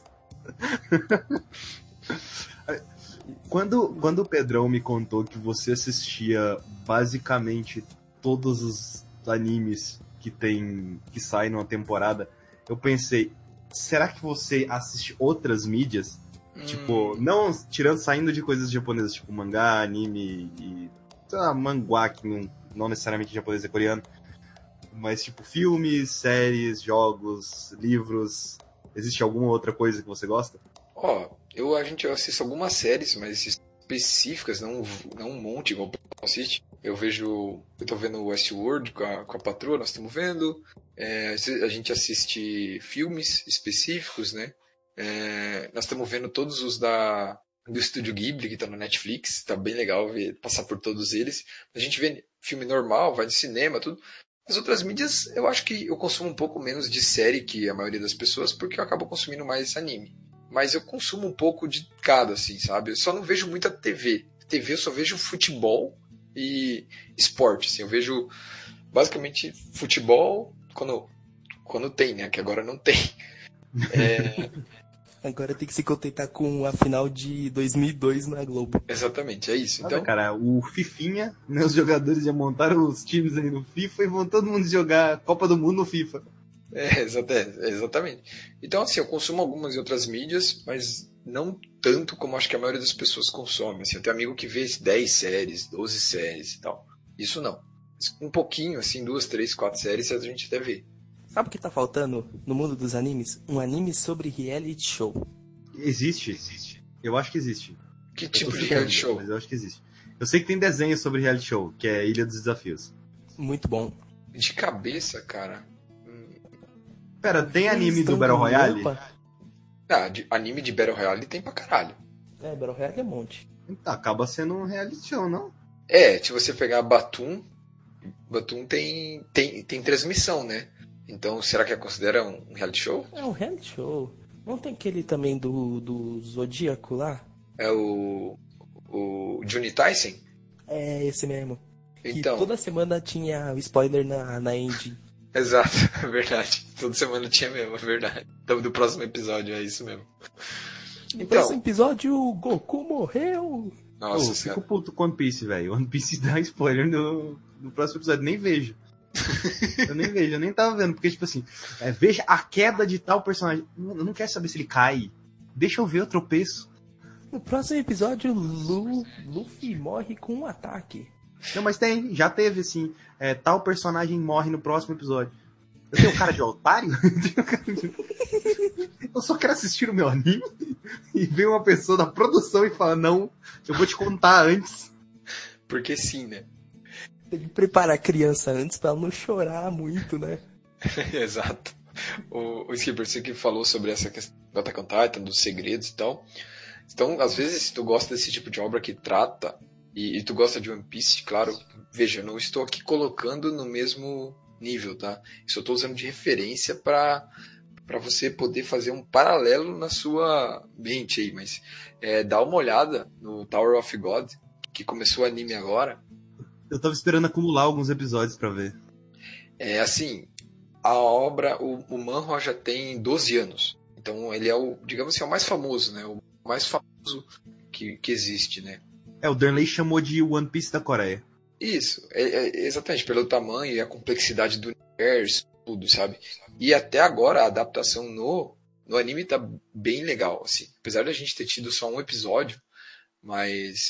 Quando, quando o Pedrão me contou que você assistia basicamente todos os animes que tem que saem numa temporada, eu pensei, será que você assiste outras mídias? Tipo, Hum, não tirando saindo de coisas japonesas, tipo mangá, anime e sei lá, manguá que não, não necessariamente japonês é coreano, mas tipo filmes, séries, jogos, livros. Existe alguma outra coisa que você gosta? Ó, eu a gente eu assisto algumas séries, mas específicas, não, não um monte igual o assiste. Eu vejo. Eu tô vendo Westworld com a, com a patroa, nós estamos vendo. É, a gente assiste filmes específicos, né? É, nós estamos vendo todos os da do estúdio Ghibli que tá no Netflix, tá bem legal ver, passar por todos eles. A gente vê filme normal, vai no cinema, tudo. As outras mídias, eu acho que eu consumo um pouco menos de série que a maioria das pessoas, porque eu acabo consumindo mais anime. Mas eu consumo um pouco de cada, assim, sabe? Eu só não vejo muita TV. TV eu só vejo futebol e esporte, assim. Eu vejo basicamente futebol quando, quando tem, né? Que agora não tem. É, Agora tem que se contentar com a final de 2002 na Globo. exatamente, é isso. Então, cara, o Fifinha, né, os jogadores já montaram os times aí no FIFA e vão todo mundo jogar Copa do Mundo no FIFA. É, é, exatamente. Então, assim, eu consumo algumas outras mídias, mas não tanto como acho que a maioria das pessoas consome. Assim, eu tenho amigo que vê 10 séries, 12 séries e tal. Isso não. Um pouquinho, assim, duas, três, quatro séries a gente até vê. Sabe o que tá faltando no mundo dos animes? Um anime sobre reality show. Existe? Eu acho que existe. Que Eu tipo de reality show? Mas eu acho que existe. Eu sei que tem desenho sobre reality show, que é Ilha dos Desafios. Muito bom. De cabeça, cara. Hum, Pera, tem Eles anime do Battle Royale? roupa. Ah, de- anime de Battle Royale tem pra caralho. É, Battle Royale é um monte. Acaba sendo um reality show, não? É, se você pegar Batum, Batum tem, tem, tem transmissão, né? Então, será que é considera um reality show? É um reality show. Não tem aquele também do, do Zodíaco lá? É o. O Johnny Tyson? É esse mesmo. Então, Que toda semana tinha o spoiler na, na ending. Exato, é verdade. Toda semana tinha mesmo, é verdade. Então, do próximo episódio, é isso mesmo. No Então. próximo episódio, o Goku morreu. Nossa, Pô, fico puto com One Piece, velho. One Piece dá spoiler no, no próximo episódio. Nem vejo. eu nem vejo, eu nem tava vendo. Porque, tipo assim, é, veja a queda de tal personagem. Não- Eu não quero saber se ele cai. Deixa eu ver o tropeço. No próximo episódio, Lu, Luffy morre com um ataque. Não, mas tem, já teve, assim. é, tal personagem morre no próximo episódio. Eu tenho cara de otário? Eu só quero assistir o meu anime e ver uma pessoa da produção e falar, não, eu vou te contar antes. Porque sim, né? Tem que preparar a criança antes pra ela não chorar muito, né? Exato. o, o Skipper, você que falou sobre essa questão do Attack on Titan, dos segredos e tal. Então, às vezes, se tu gosta desse tipo de obra que trata, e, e tu gosta de One Piece, claro, veja, não estou aqui colocando no mesmo nível, tá? Isso eu estou usando de referência para para você poder fazer um paralelo na sua mente aí, mas é, dá uma olhada no Tower of God, que começou o anime agora. Eu tava esperando acumular alguns episódios para ver. É assim, a obra, o, o já tem 12 anos. Então ele é o, digamos assim, é o mais famoso, né? O mais famoso que, que existe, né? É, o Darnley chamou de One Piece da Coreia. Isso, é, é, exatamente, pelo tamanho e a complexidade do universo, tudo, sabe? E até agora a adaptação no, no anime tá bem legal, assim. Apesar da gente ter tido só um episódio, mas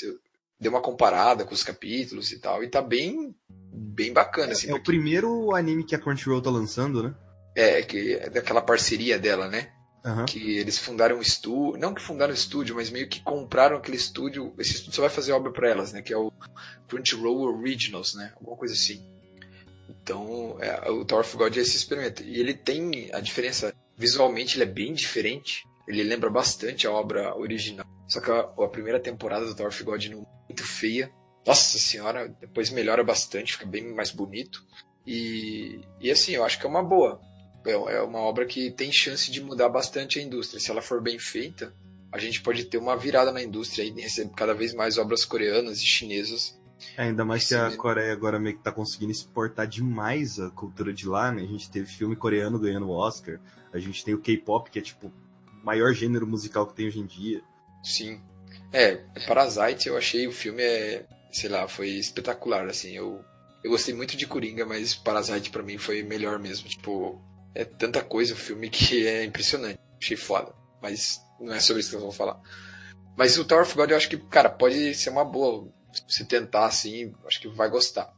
deu uma comparada com os capítulos e tal, e tá bem bem bacana, assim. É, é o primeiro anime que a Crunchyroll tá lançando, né? É, que é daquela parceria dela, né? Uhum. Que eles fundaram um estúdio, não que fundaram um estúdio, mas meio que compraram aquele estúdio. Esse estúdio só vai fazer obra para elas, né? Que é o Crunchyroll Originals, né? Alguma coisa assim. Então, é, o Tower of God é esse experimento. E ele tem a diferença, visualmente ele é bem diferente. Ele lembra bastante a obra original. Só que a, a primeira temporada do Tower of God é muito feia. Nossa senhora, depois melhora bastante, fica bem mais bonito. E, e assim, eu acho que é uma boa. É, é uma obra que tem chance de mudar bastante a indústria. Se ela for bem feita, a gente pode ter uma virada na indústria e receber cada vez mais obras coreanas e chinesas é, ainda mais que a Coreia agora meio que tá conseguindo exportar demais a cultura de lá, né? A gente teve filme coreano ganhando o Oscar, a gente tem o K-pop, que é tipo o maior gênero musical que tem hoje em dia. Sim. É, Parasite eu achei o filme, é, sei lá, foi espetacular, assim, eu, eu gostei muito de Coringa, mas Parasite para mim foi melhor mesmo, tipo, é tanta coisa o filme que é impressionante, achei foda, mas não é sobre isso que eu vou falar. Mas o Tower of God eu acho que, cara, pode ser uma boa se tentar assim, acho que vai gostar.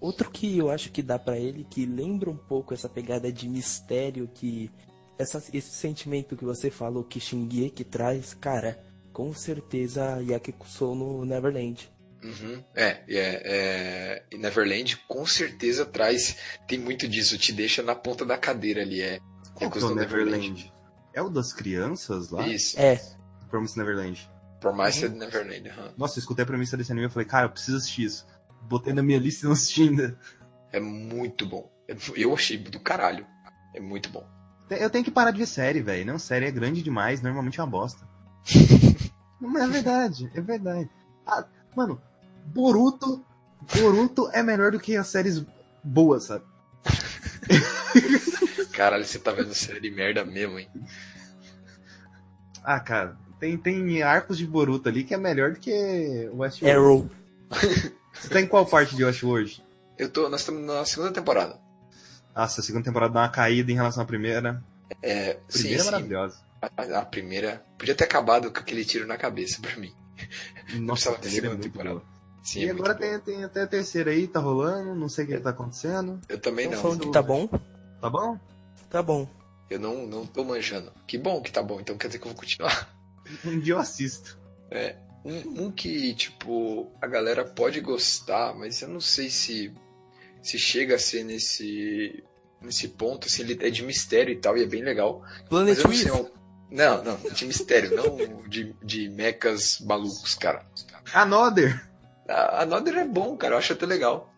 Outro que eu acho que dá para ele, que lembra um pouco essa pegada de mistério que essa, esse sentimento que você falou que Shingeki traz, cara, com certeza Yakuso no Neverland. Uhum. É, é, é, Neverland com certeza traz, tem muito disso, te deixa na ponta da cadeira ali, é. Qual é o Neverland? Neverland? É o das crianças lá? Isso. É. Promise Neverland. Promised uhum. Neverland. Uhum. Nossa, eu escutei a premissa desse anime e falei, cara, eu preciso assistir isso. Botei na minha lista e não assisti ainda. É muito bom. Eu achei do caralho. É muito bom. Eu tenho que parar de ver série, velho. Não, série é grande demais, normalmente é uma bosta. Mas é verdade, é verdade. Ah, mano, Boruto, Boruto é melhor do que as séries boas, sabe? Caralho, você tá vendo série de merda mesmo, hein? Ah, cara, tem, tem arcos de Boruto ali que é melhor do que Westworld. Arrow. Você tá em qual parte de Westworld? Eu tô, nós estamos na segunda temporada. Nossa, a segunda temporada dá uma caída em relação à primeira. É, a primeira sim, é maravilhosa. A, a, primeira podia ter acabado com aquele tiro na cabeça pra mim. Nossa, a primeira é muito temporada. Sim, e é agora tem, tem, até a terceira aí, tá rolando, não sei o que tá acontecendo. Eu também Estão não. falando que tá bom? Tá bom? Tá bom. Eu não, não tô manjando. Que bom que tá bom, então quer dizer que eu vou continuar. Um dia eu assisto. É. Um, um, que, tipo, a galera pode gostar, mas eu não sei se se chega a ser nesse nesse ponto, assim, ele é de mistério e tal, e é bem legal. Planet não, sei, é não, não, de mistério, não de, de mechas malucos, cara. Another! A Another é bom, cara, eu acho até legal.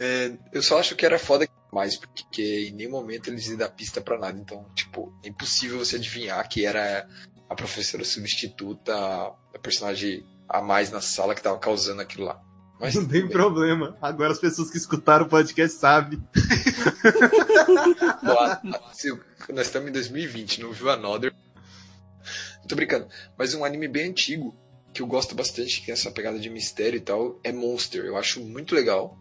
É, eu só acho que era foda mais, porque em nenhum momento eles iam dar pista para nada, então, tipo, é impossível você adivinhar que era a professora substituta, a personagem a mais na sala que tava causando aquilo lá. Mas, não tem bem. problema. Agora as pessoas que escutaram o podcast sabem. nós estamos em 2020, não viu Another. Tô brincando. Mas um anime bem antigo, que eu gosto bastante, que é essa pegada de mistério e tal, é Monster. Eu acho muito legal.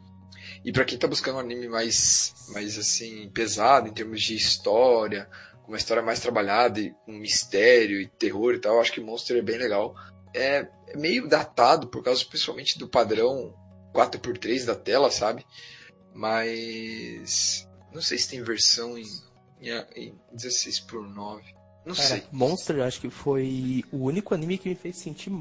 E para quem tá buscando um anime mais, mais assim, pesado em termos de história, uma história mais trabalhada, e com mistério e terror e tal, eu acho que Monster é bem legal. É, é meio datado, por causa principalmente do padrão 4x3 da tela, sabe? Mas. Não sei se tem versão em, em 16x9. Não Cara, sei. Monster, eu acho que foi o único anime que me fez sentir,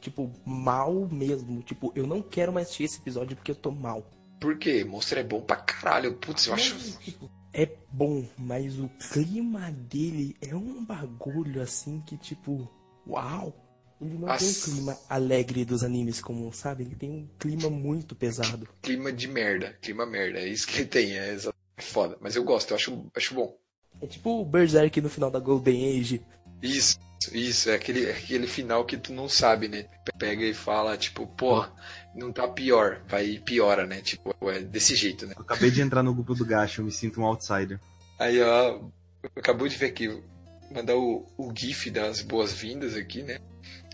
tipo, mal mesmo. Tipo, eu não quero mais assistir esse episódio porque eu tô mal. Por quê? Monster é bom pra caralho. Putz, eu acho. Tipo, é bom, mas o clima dele é um bagulho assim que tipo, uau! Ele não tem um clima alegre dos animes como, sabe? Ele tem um clima muito pesado. Clima de merda, clima merda, é isso que ele tem, é é foda. Mas eu gosto, eu acho, acho bom. É tipo o Berserk no final da Golden Age. Isso, isso, é aquele, é aquele final que tu não sabe, né? Pega e fala, tipo, porra, não tá pior, vai piora, né? Tipo, é desse jeito, né? Eu acabei de entrar no grupo do Gacha, eu me sinto um outsider. Aí, ó, acabou de ver aqui, mandar o, o GIF das boas-vindas aqui, né?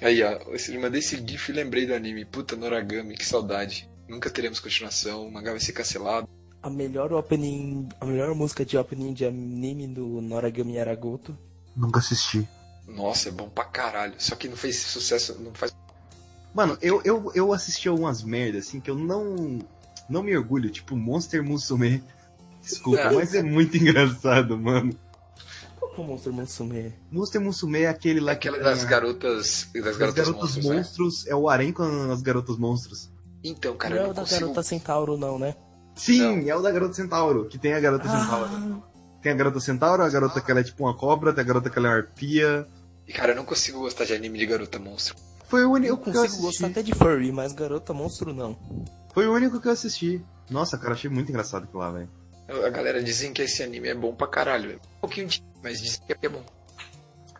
Aí, ó, eu mandei esse GIF e lembrei do anime. Puta, Noragami, que saudade. Nunca teremos continuação, o mangá vai ser cancelado. A melhor opening, a melhor música de opening de anime do Noragami Aragoto. Nunca assisti. Nossa, é bom pra caralho. Só que não fez sucesso, não faz. Mano, eu, eu, eu assisti algumas merdas, assim, que eu não, não me orgulho, tipo Monster Musume. Desculpa, É. mas é muito engraçado, mano. Qual que é o Monster Musume? Monster Musume é aquele lá Aquela que das a- garotas. Das das garotas, garotas monstros, né? monstros, é o harém com as garotas monstros. Então, cara, não eu é não o da consigo. Garota Centauro, não, né? Sim, é o da garota centauro, que tem a garota centauro. Ah, Tem a garota centauro, a garota que ela é tipo uma cobra, tem a garota que ela é uma arpia. E, Cara, eu não consigo gostar de anime de garota monstro. Foi o único eu que eu consigo assisti. gostar até de furry, mas Garota Monstro não. Foi o único que eu assisti. Nossa, cara, achei muito engraçado aquilo lá, velho. A galera dizem que esse anime é bom pra caralho. velho. Um pouquinho de. Mas dizem que é bom.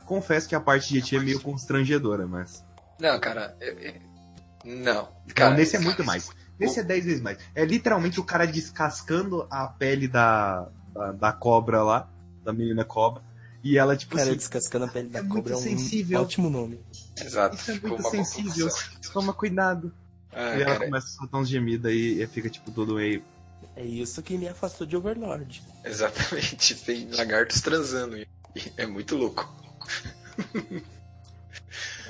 Confesso que a parte de Eti é meio constrangedora, mas. Não, cara. é- é- Não. Não, Cara, nesse é cara, muito mais. Nesse é 10 vezes mais. É literalmente o cara descascando a pele da, da, da cobra lá, da menina cobra. E ela, tipo Cara, assim, descascando a pele da é muito cobra é um sensível. ótimo nome. Exato. isso é muito sensível. Toma cuidado. Ah, e ela cara, começa a soltar uns gemidos aí e fica, tipo, todo meio. É isso que me afastou de Overlord. exatamente. Tem lagartos transando. e É muito louco.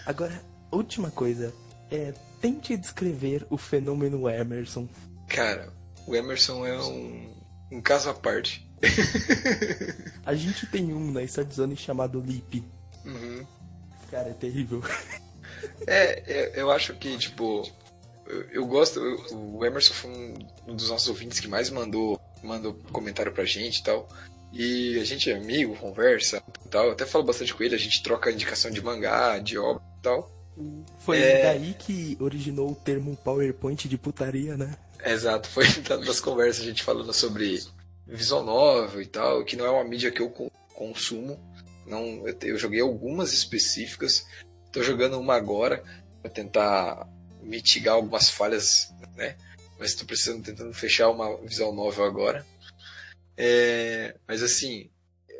Agora, última coisa. É, tente descrever o fenômeno Emerson. Cara, o Emerson é um, um caso à parte. A gente tem um na Start Zone chamado Lip. Uhum. Cara, é terrível. É, é, eu acho que, tipo, eu, eu gosto. eu- o Emerson foi um, um dos nossos ouvintes que mais mandou, mandou comentário pra gente e tal. E a gente é amigo, conversa e tal. Eu até falo bastante com ele, a gente troca indicação de mangá, de obra e tal. Foi É. daí que originou o termo PowerPoint de putaria, né? Exato, foi da- das conversas a gente falando sobre visual novel e tal, que não é uma mídia que eu co- consumo. Não, eu, joguei algumas específicas. Tô jogando uma agora para tentar mitigar algumas falhas, né? Mas estou precisando tentando fechar uma visual novel agora. É, mas assim,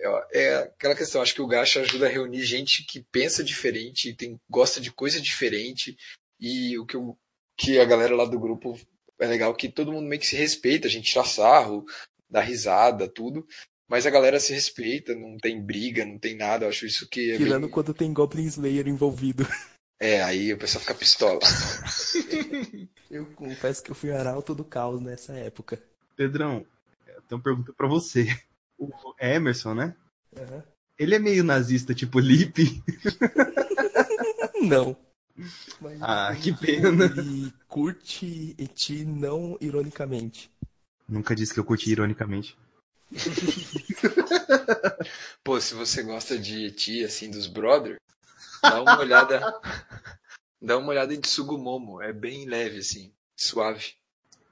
é, é aquela questão. Acho que o Gacha ajuda a reunir gente que pensa diferente, e tem gosta de coisa diferente. E o que, eu, que a galera lá do grupo é legal que todo mundo meio que se respeita, a gente tira sarro, dá risada, tudo. Mas a galera se respeita, não tem briga, não tem nada. Eu acho isso que é Tirando bem... quando tem Goblin Slayer envolvido. É, aí o pessoal fica pistola. Eu confesso que eu fui arauto do caos nessa época. Pedrão, eu tenho uma pergunta pra você. O Emerson, né? Aham. Ele é meio nazista, tipo Lipe. Não. Mas Ah, que pena. Ele curte Eti não ironicamente. Nunca disse que eu curti ironicamente. Pô, se você gosta de Eti, assim, dos brother, dá uma olhada. dá uma olhada em Tsugumomo. É bem leve, assim, suave.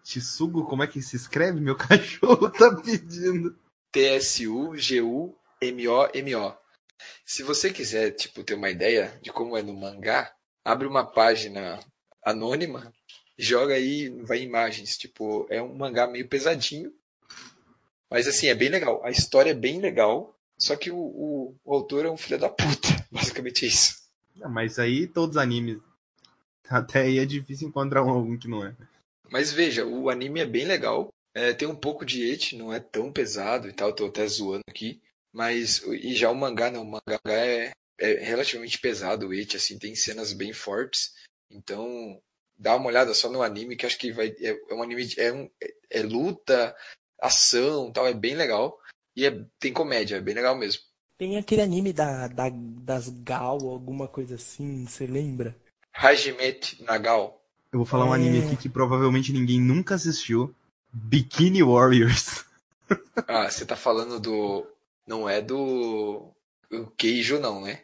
Tsugo, como é que se escreve? Meu cachorro tá pedindo. T-S-U-G-U-M-O-M-O. Se você quiser, tipo, ter uma ideia de como é no mangá, abre uma página anônima, joga aí, vai em imagens. Tipo, é um mangá meio pesadinho. Mas assim, é bem legal. A história é bem legal. Só que o, o- o autor é um filho da puta. Basicamente é isso. Ah, mas aí todos os animes. Até aí é difícil encontrar um algum que não é. Mas veja, o anime é bem legal. É, tem um pouco de et, não é tão pesado e tal, tô até zoando aqui. Mas, e já o mangá não, o mangá é, é relativamente pesado, o et, assim, tem cenas bem fortes. Então, dá uma olhada só no anime, que acho que vai. É, é um anime, de- é, um, é, é luta, ação tal, é bem legal. E é, tem comédia, é bem legal mesmo. Tem aquele anime da, da- das Gal, alguma coisa assim, você lembra? Hajimete Nagal. Eu vou falar um É. anime aqui que provavelmente ninguém nunca assistiu. Bikini Warriors. Ah, você tá falando do. Não é do. O Queijo, não, né?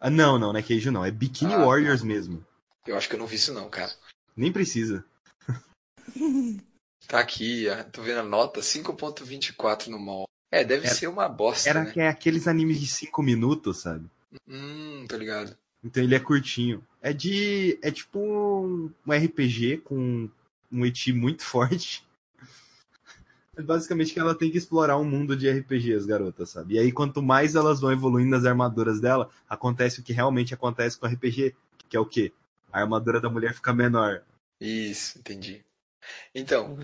Ah, não, não, não é queijo não. É Bikini Ah, Warriors mesmo. Eu acho que eu não vi isso, não, cara. Nem precisa. Tá aqui, ah, tô vendo a nota 5.24 no mall. É, deve Era- ser uma bosta, Era né? que é aqueles animes de 5 minutos, sabe? Hum, tô ligado. Então ele é curtinho. É de. É tipo um, um RPG com um eti muito forte. É basicamente que ela tem que explorar um mundo de RPG, as garotas, sabe? E aí, quanto mais elas vão evoluindo nas armaduras dela, acontece o que realmente acontece com o RPG, que é o quê? A armadura da mulher fica menor. Isso, entendi. Então,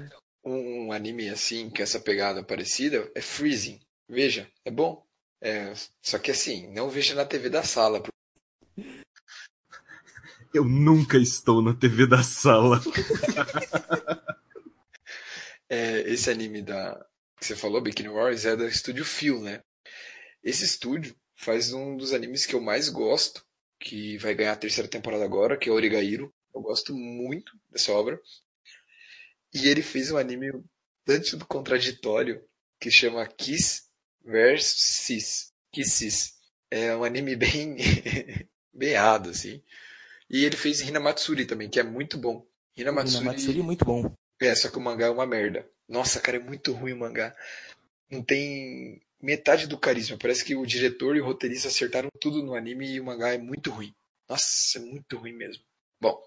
um, um anime assim, com essa pegada parecida, é Freezing. Veja, é bom. É, só que assim, não veja na TV da sala. Eu nunca estou na TV da sala. É, esse anime da que você falou, Bikini Wars, é do estúdio Phil, né? Esse estúdio faz um dos animes que eu mais gosto, que vai ganhar a terceira temporada agora, que é Origairo. Eu gosto muito dessa obra. E ele fez um anime tanto contraditório que chama Kiss vs Sis. Kisses. É um anime bem errado, assim. E ele fez Hinamatsuri também, que é muito bom. Hinamatsuri, Matsuri é muito bom. É, só que o mangá é uma merda. Nossa, cara, é muito ruim o mangá. Não tem metade do carisma. Parece que o diretor e o roteirista acertaram tudo no anime e o mangá é muito ruim. Nossa, é muito ruim mesmo. Bom,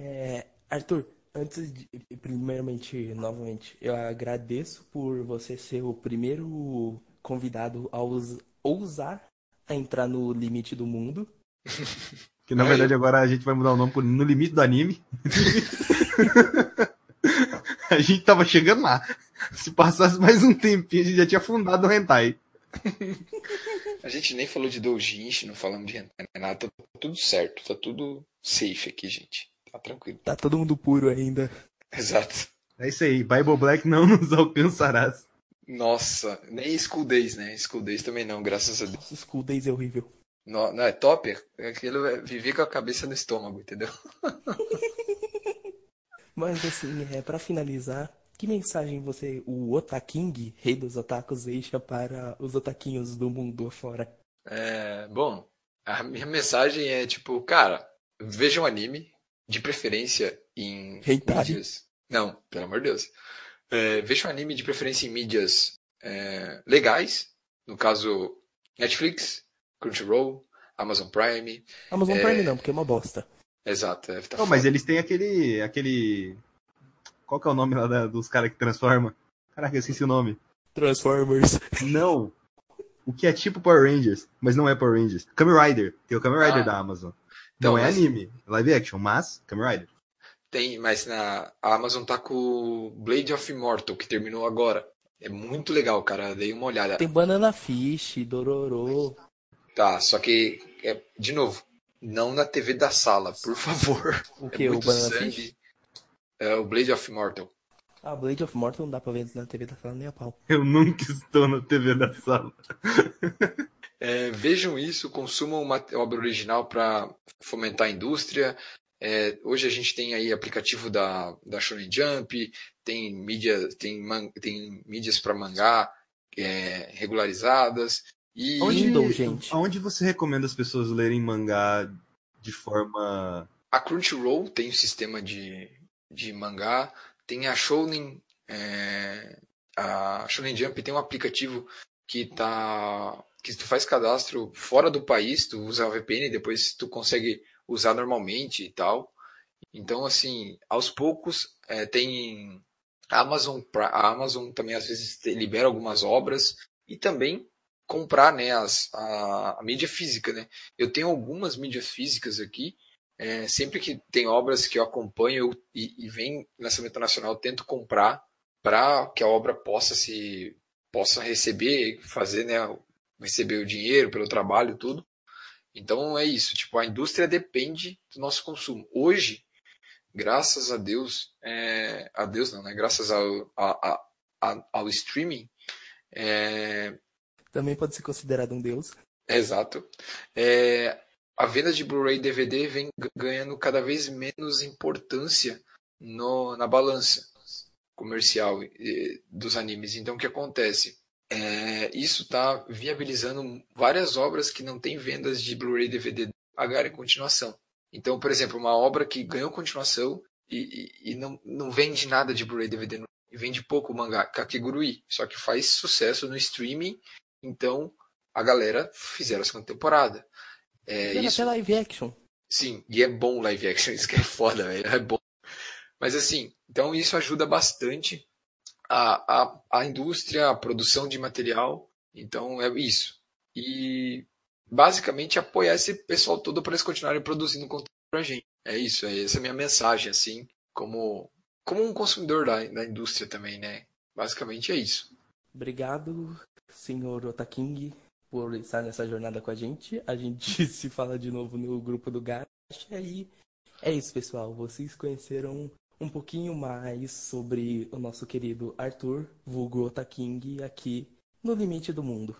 É, Arthur, antes de, primeiramente, novamente, eu agradeço por você ser o primeiro convidado a us- ousar a entrar no limite do mundo. Que na verdade agora a gente vai mudar o nome por No Limite do Anime. a gente tava chegando lá. Se passasse mais um tempinho, a gente já tinha fundado o Hentai. a gente nem falou de doujinshi, não falamos de hentai, nada. Tá tudo certo, tá tudo safe aqui, gente. Tá tranquilo. Tá todo mundo puro ainda. Exato. É isso aí, Bible Black não nos alcançarás. Nossa, nem School Days, né? School Days também não, graças a Deus. Nossa, School Days é horrível. No- Não, é top. Aquilo é viver com a cabeça no estômago, entendeu? Mas assim, é, para finalizar, que mensagem você, o Otaking, rei dos otakus, deixa para os otaquinhos do mundo afora? É, bom, a minha mensagem é tipo, cara, veja um anime, de preferência em Hentai. mídias. Não, pelo amor de Deus. É, veja um anime de preferência em mídias é, legais, no caso Netflix, Crunchyroll, Amazon Prime. Amazon É. Prime não, porque é uma bosta. Exato, é, tá Não, mas eles têm aquele. aquele. Qual que é o nome lá da- dos caras que transforma? Caraca, eu esqueci o nome. Transformers. Não! O que é tipo Power Rangers, mas não é Power Rangers. Kamen Rider. Tem o Kamen Rider Ah. da Amazon. Então, não é mas- anime, é live action, mas Kamen Rider. Tem, mas na a Amazon tá com o Blade of Immortal, que terminou agora. É muito legal, cara. Dei uma olhada. Tem Banana Fish, Dororo. Tá, só que, é, de novo, não na TV da sala, por favor. O É que? o muito Banana sangue. Fish? É o Blade of Immortal. Ah, Blade of Mortal não dá pra ver na TV da sala nem a pau. Eu nunca estou na TV da sala. É, vejam isso, consumam uma obra original para fomentar a indústria. É, hoje a gente tem aí aplicativo da, da Shonen Jump, tem mídia, tem, man- tem mídias para mangá é, regularizadas. E. Onde você recomenda as pessoas lerem mangá de forma. A Crunchyroll tem um sistema de, de mangá, tem a Shonen, é, a Shonen Jump tem um aplicativo que tá que tu faz cadastro fora do país, tu usa a VPN, depois tu consegue usar normalmente e tal. Então, assim, aos poucos é, tem a Amazon, a Amazon também às vezes libera algumas obras e também comprar né, as, a, a mídia física, né? Eu tenho algumas mídias físicas aqui é, sempre que tem obras que eu acompanho eu- e, e vem lançamento nacional, eu tento comprar para que a obra possa se possa receber, fazer, né, receber o dinheiro pelo trabalho tudo. Então é isso, tipo, a indústria depende do nosso consumo. Hoje, graças a Deus, é, a Deus não, né? Graças ao, a- a- ao streaming, é, Também pode ser considerado um deus. Exato. É, a venda de Blu-ray e DVD vem ganhando cada vez menos importância no- na balança. comercial dos animes. Então, o que acontece? É, isso está viabilizando várias obras que não têm vendas de Blu-ray DVD pagar em continuação. Então, por exemplo, uma obra que ganhou continuação e, e, e não, não vende nada de Blu-ray DVD e vende pouco o mangá Kakegurui, só que faz sucesso no streaming, então a galera fizeram a segunda temporada. É, isso... até live action. Sim, e é bom live action, isso que é foda, velho, é bom. Mas assim, então isso ajuda bastante a, a, a indústria, a produção de material, então é isso. E basicamente apoiar esse pessoal todo para eles continuarem produzindo conteúdo pra gente. É isso, é essa é a minha mensagem, assim, como, como um consumidor da, da indústria também, né? Basicamente é isso. Obrigado, senhor Otaking, por estar nessa jornada com a gente. A gente se fala de novo no grupo do Gacha e é isso, pessoal. Vocês conheceram um pouquinho mais sobre o nosso querido Arthur, vulgo Otaking, aqui no Limite do Mundo.